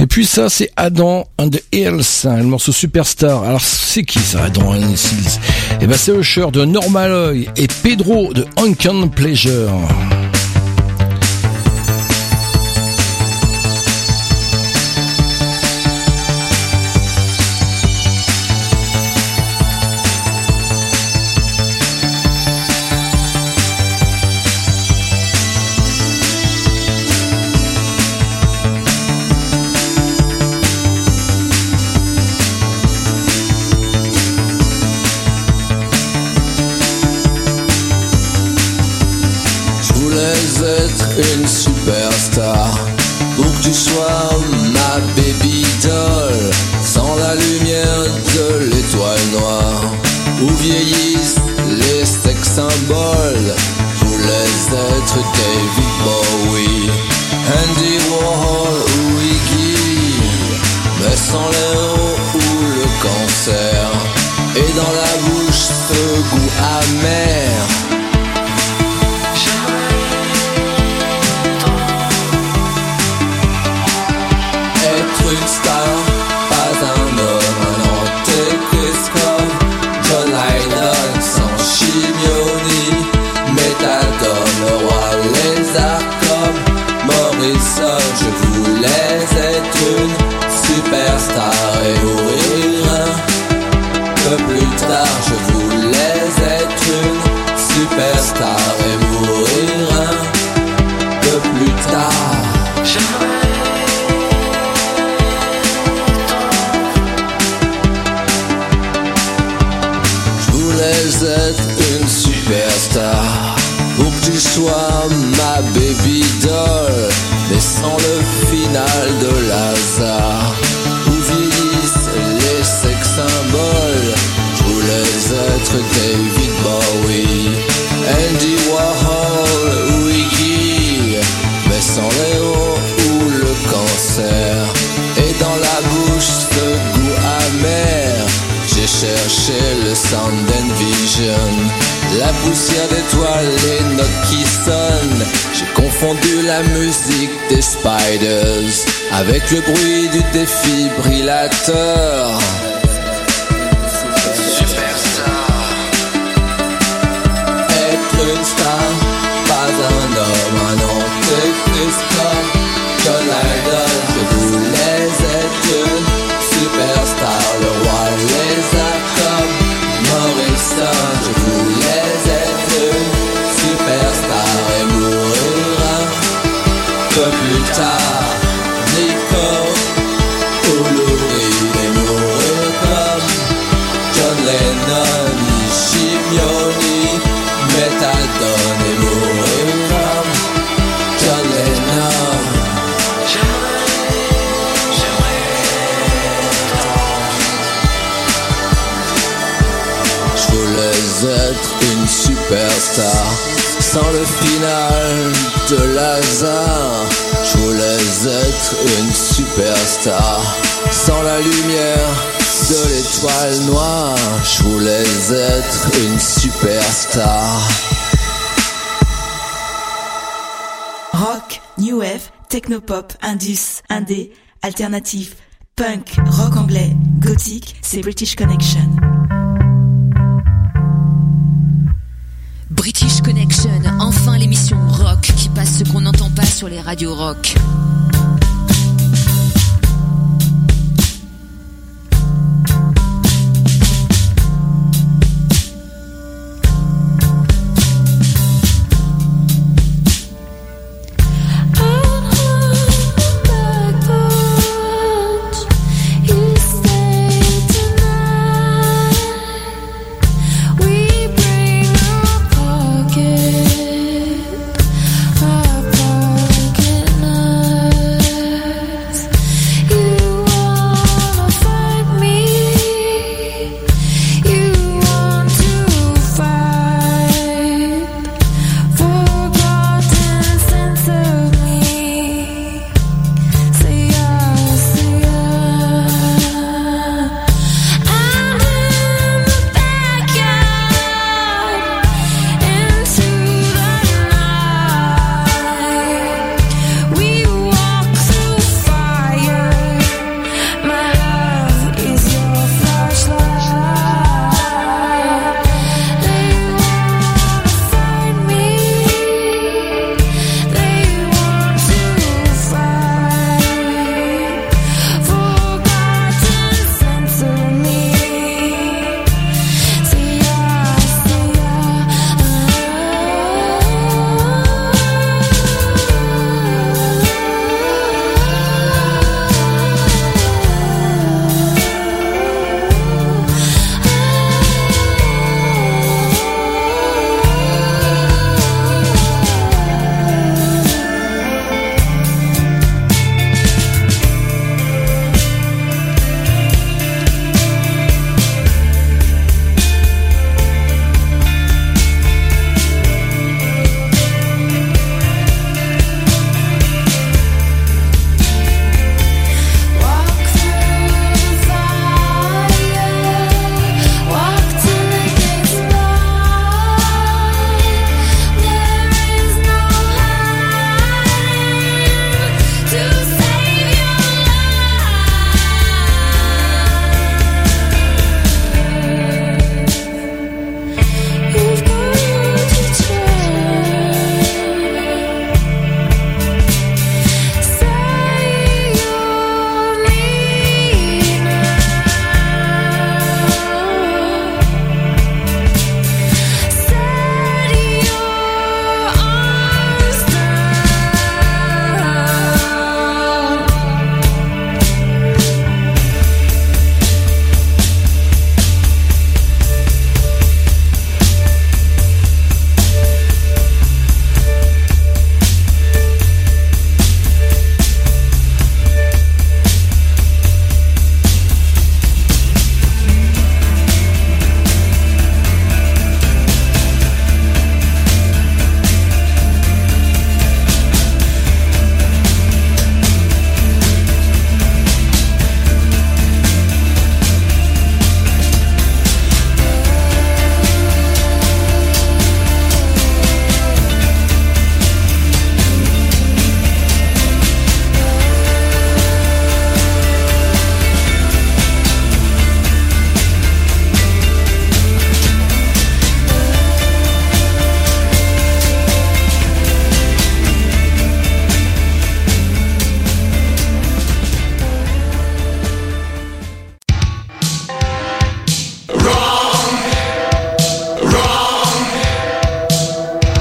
Et puis ça, c'est Adam and the Hills, hein, le morceau superstar. Alors c'est qui ça, Adam and the Hills? Eh ben, c'est Usher de Normal Oil et Pedro de Uncan Pleasure. Spiders avec le bruit du défibrillateur. Final de Lazare. Je voulais être une superstar. Sans la lumière de l'étoile noire, je voulais être une superstar. Rock, New Wave, Technopop, Indus, Indé, Alternatif, Punk, Rock anglais, Gothique, c'est British Connection. Radio Rock.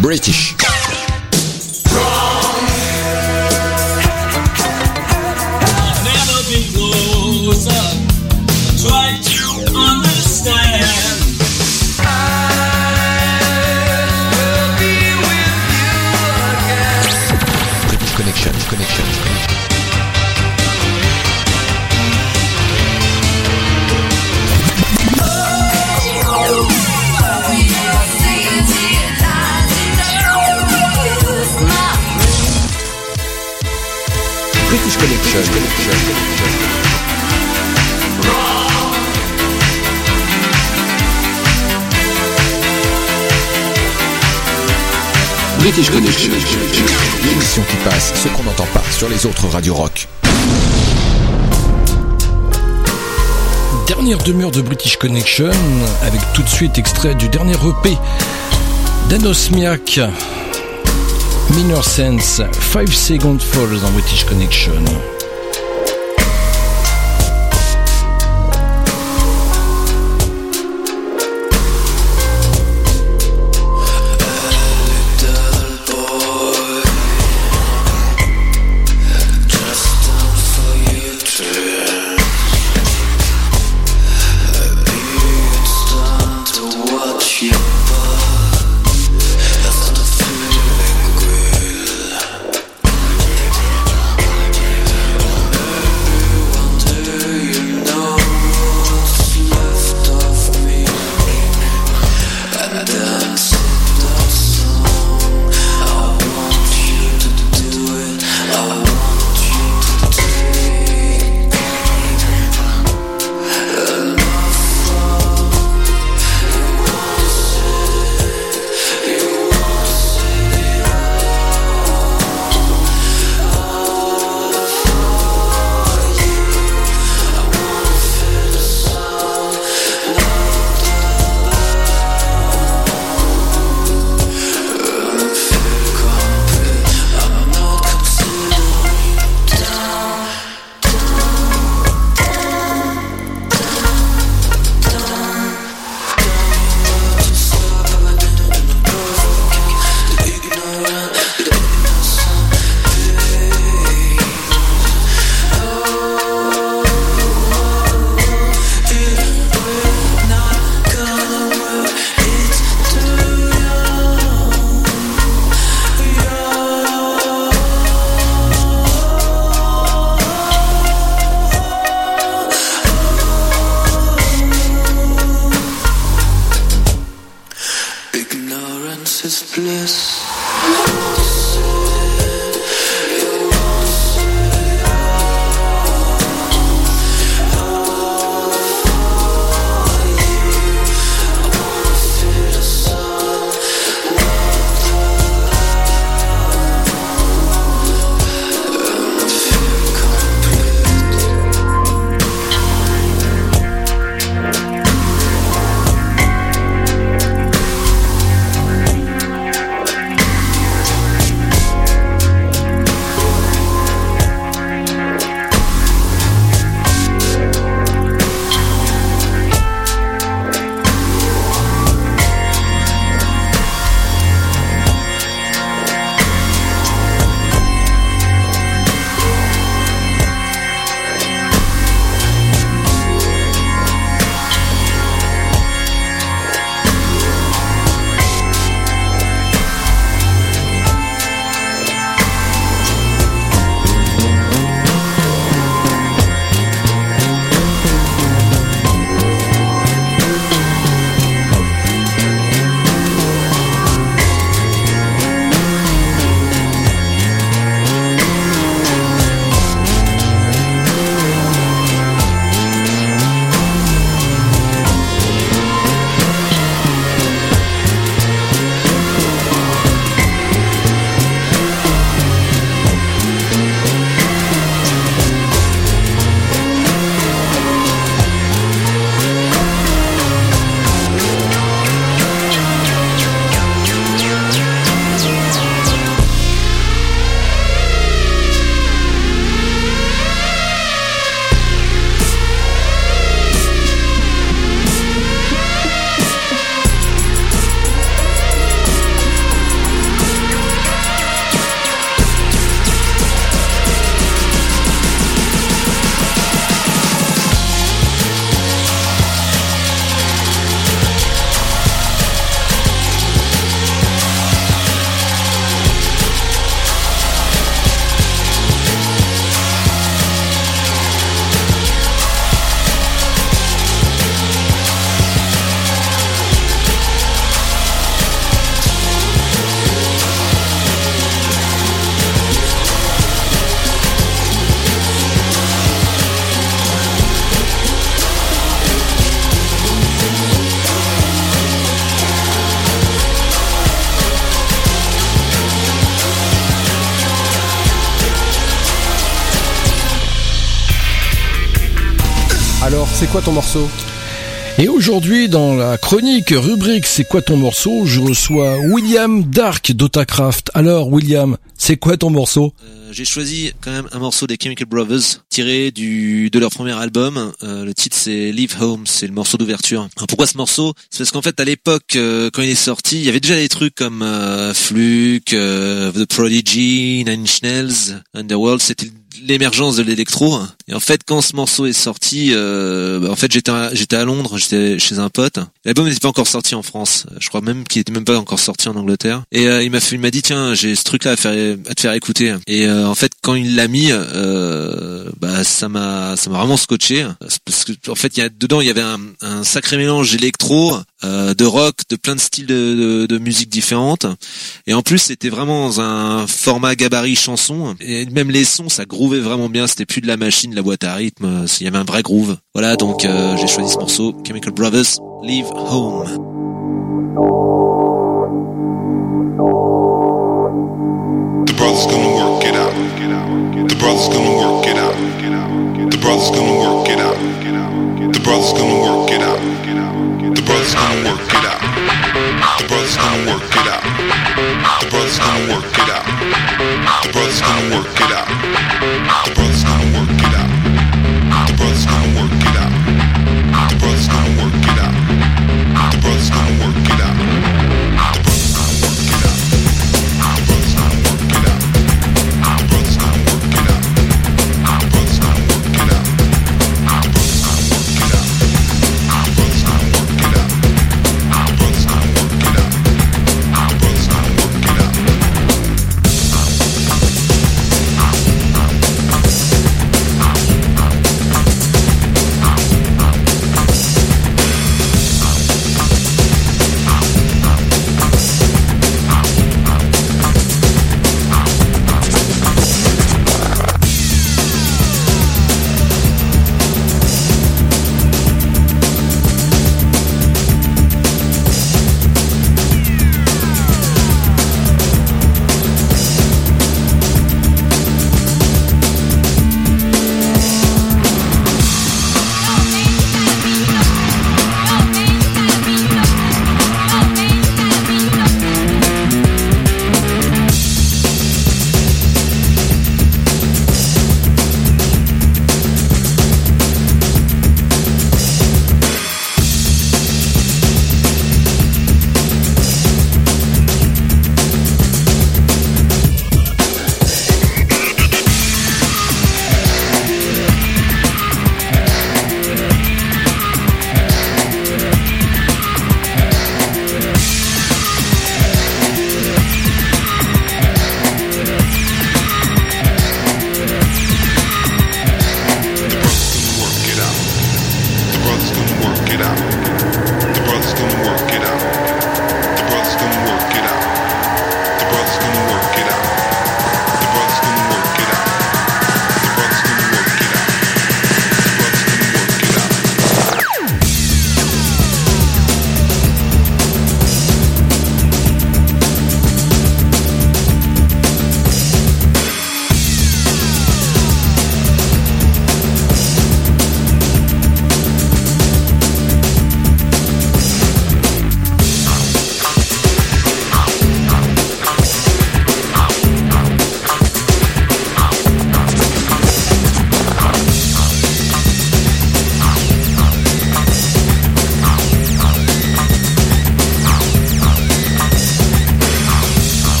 British. British Connection, l'émission qui passe ce qu'on n'entend pas sur les autres radios rock. Dernière demi-heure de British Connection, avec tout de suite extrait du dernier EP d'Anosmiak, Minor Sense, 5 Second Falls dans British Connection. C'est quoi ton morceau? Aujourd'hui, dans la chronique rubrique C'est quoi ton morceau Je reçois William Dark d'Otacraft. Alors, William, c'est quoi ton morceau? Euh, J'ai choisi quand même un morceau des Chemical Brothers tiré du de leur premier album. Euh, le titre c'est Leave Home, c'est le morceau d'ouverture. Pourquoi ce morceau? C'est parce qu'en fait à l'époque euh, quand il est sorti, il y avait déjà des trucs comme euh, Fluke, euh, The Prodigy, Nine Inch Nails, Underworld. C'était l'émergence de l'électro. Et en fait, quand ce morceau est sorti, euh, bah, en fait, j'étais j'étais à Londres, j'étais chez un pote. L'album n'était pas encore sorti en France. Je crois même qu'il était même pas encore sorti en Angleterre. Et euh, il m'a il m'a dit tiens, j'ai ce truc-là à faire, à te faire écouter. Et euh, en fait, quand il l'a mis, euh, bah ça m'a, ça m'a vraiment scotché. Parce que en fait, il y a dedans, il y avait un sacré mélange électro, euh, de rock, de plein de styles de, de, de musique différentes. Et en plus, c'était vraiment dans un format gabarit chanson. Et même les sons, ça groovait vraiment bien. C'était plus de la machine, la boîte à rythme. Il y avait un vrai groove. Voilà, donc euh, j'ai choisi ce morceau, Chemical Brothers, Leave Home. The brother's gonna work it out. The brother's gonna work it out. The brother's gonna work it out. The brother's gonna work it out. The brother's gonna work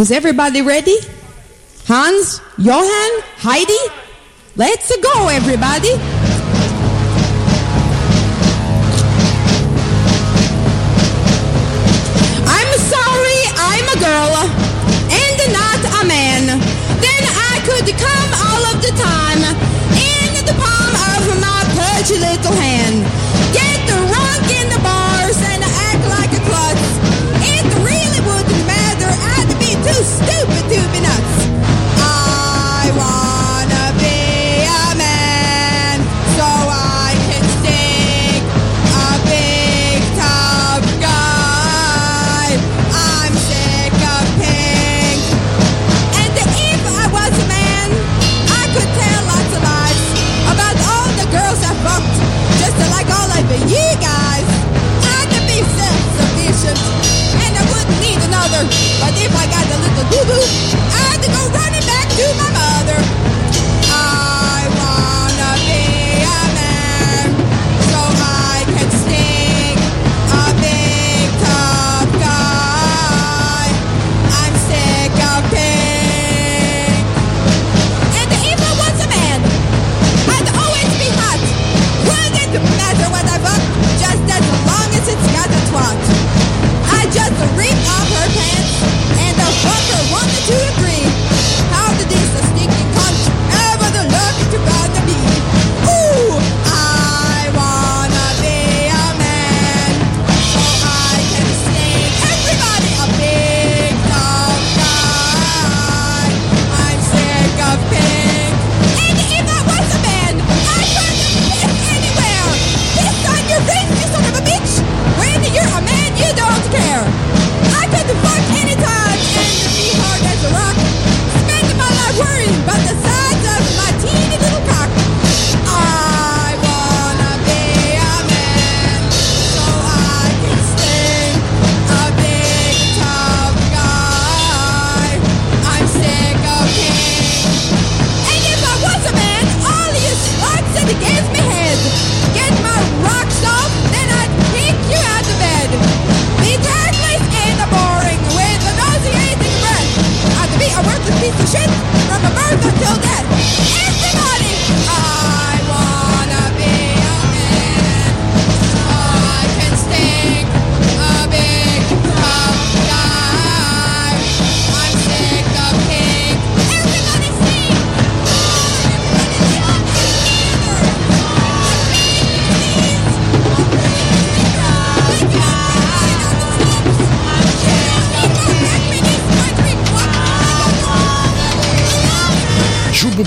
Is everybody ready? Hans, Johan, Heidi? Let's go, everybody! I'm sorry, I'm a girl and not a man. Then I could come all of the time in the palm of my pudgy little hand.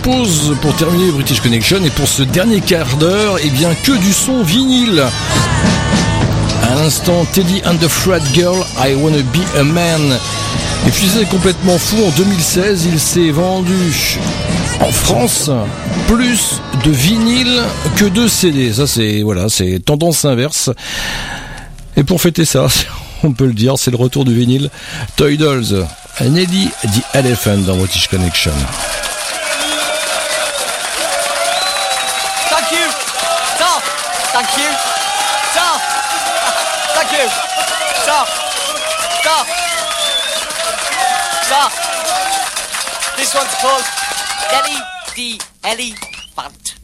Propose pour terminer British Connection et pour ce dernier quart d'heure, eh bien que du son vinyle. À l'instant, Teddy and the Frat Girl, I Wanna Be a Man. Et puis c'est complètement fou, en 2016, il s'est vendu en France plus de vinyle que de CD. Ça c'est voilà, c'est tendance inverse. Et pour fêter ça, on peut le dire, c'est le retour du vinyle. Toy Dolls, Nelly the Elephant dans British Connection. Thank you. Stop. Thank you. Stop. Stop. Stop. This one's called Nelly the Elephant.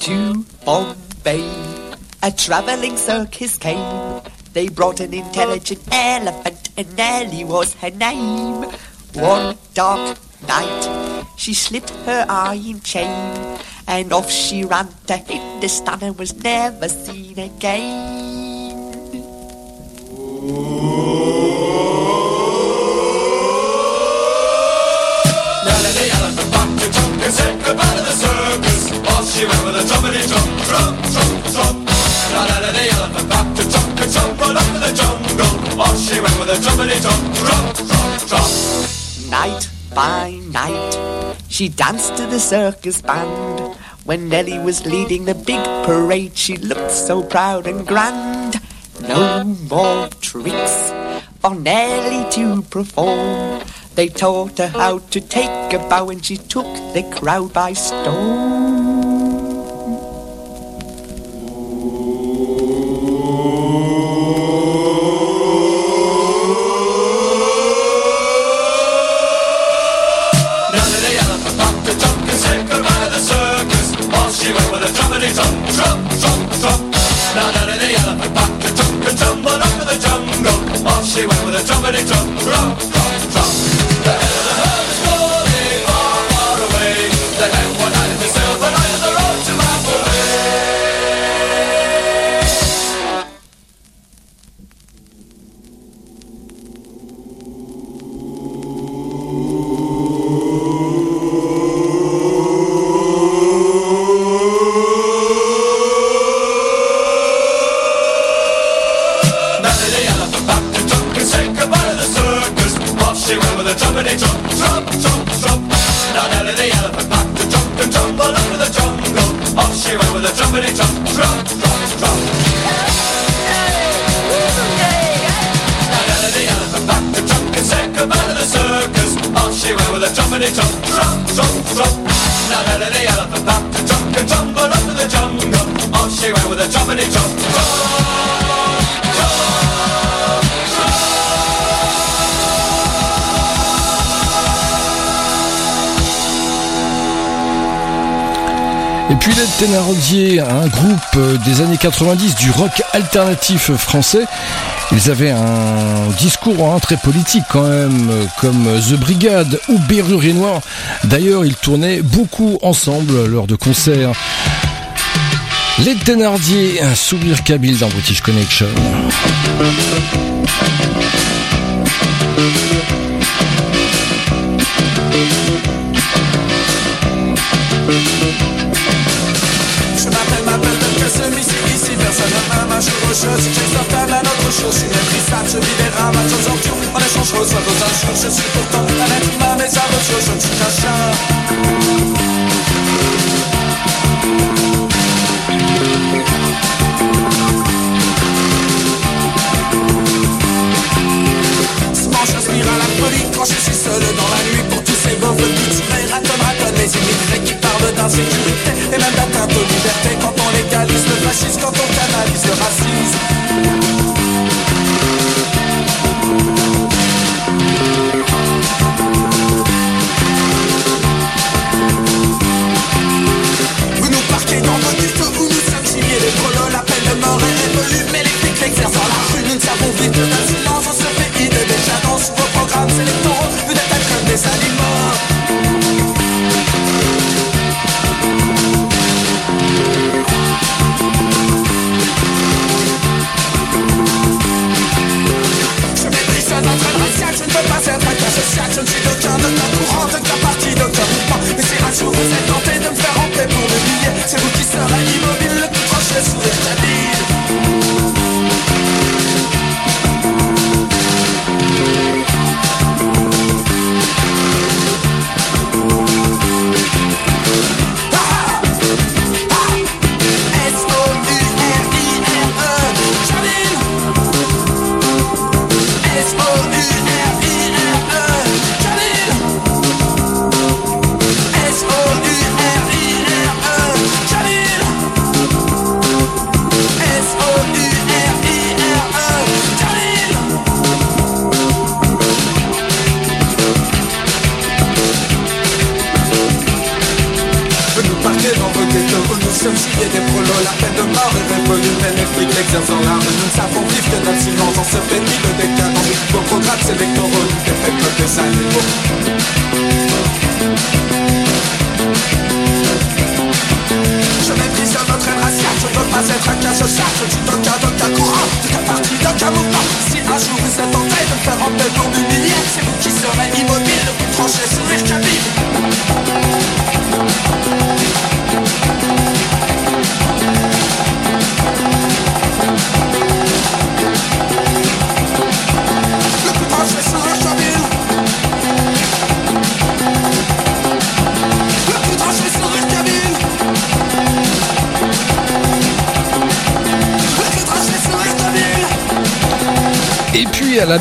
To Bombay, a traveling circus came. They brought an intelligent elephant, and Nelly was her name. One dark night, she slipped her iron chain, and off she ran to Hindustan and was never seen again. Nelly the elephant back to trunk and said goodbye to the circus. Off she went with a trumpety trump, trump, trump, trump. Nelly the elephant back to trunk and right up to the jungle. Off she went with a trumpety trump, trump, trump, trump. Night by night. She danced to the circus band. When Nellie was leading the big parade, she looked so proud and grand. No more tricks for Nellie to perform. They taught her how to take a bow and she took the crowd by storm. Et puis les Thénardier, un groupe euh, des années 90 du rock alternatif français, ils avaient un discours hein, très politique quand même, comme The Brigade ou Berrure Noir. D'ailleurs, ils tournaient beaucoup ensemble lors de concerts. Les Thénardier, un souvenir kabyle dans British Connection. je rejette J'ai certaine à notre chose, je suis maîtrisable, je libère ma chose en tout En échange reçois nos injures, je suis pourtant un être humain mais à votre je ne suis qu'un chat. Quand je suis seul dans la nuit pour tous ces pauvres culturels les immigrés qui parlent d'insécurité et même d'atteinte aux libertés quand on légalise le fascisme, quand on canalise le racisme.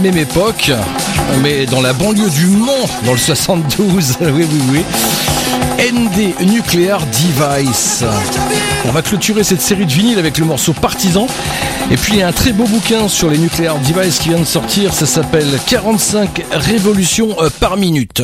même époque, mais dans la banlieue du Mont, dans le 72. oui, oui, oui. ND Nuclear Device. On va clôturer cette série de vinyles avec le morceau Partisan. Et puis il y a un très beau bouquin sur les Nuclear Device qui vient de sortir. Ça s'appelle 45 révolutions euh, par minute.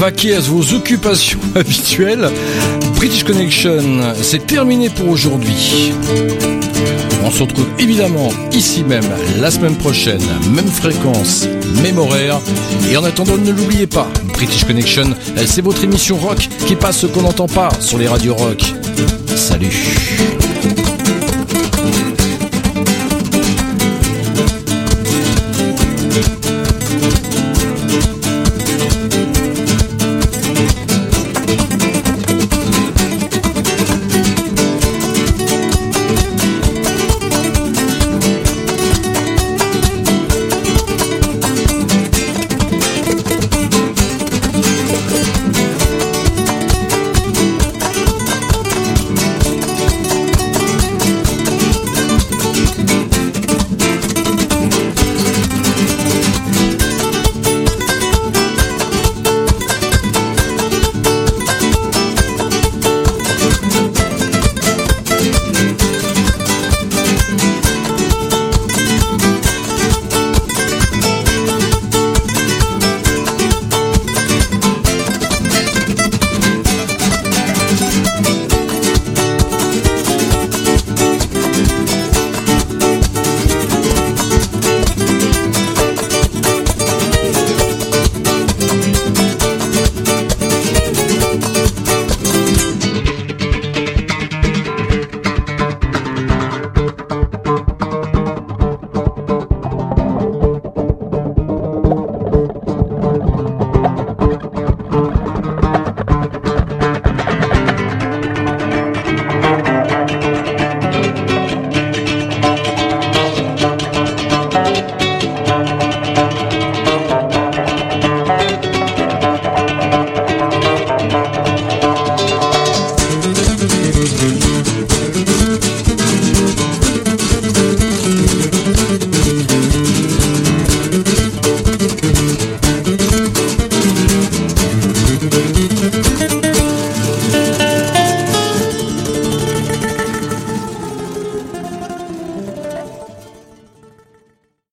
Vaquer à vos occupations habituelles. British Connection, c'est terminé pour aujourd'hui. On se retrouve évidemment ici même la semaine prochaine, même fréquence, même horaire. Et en attendant, ne l'oubliez pas, British Connection, c'est votre émission rock qui passe ce qu'on n'entend pas sur les radios rock. Salut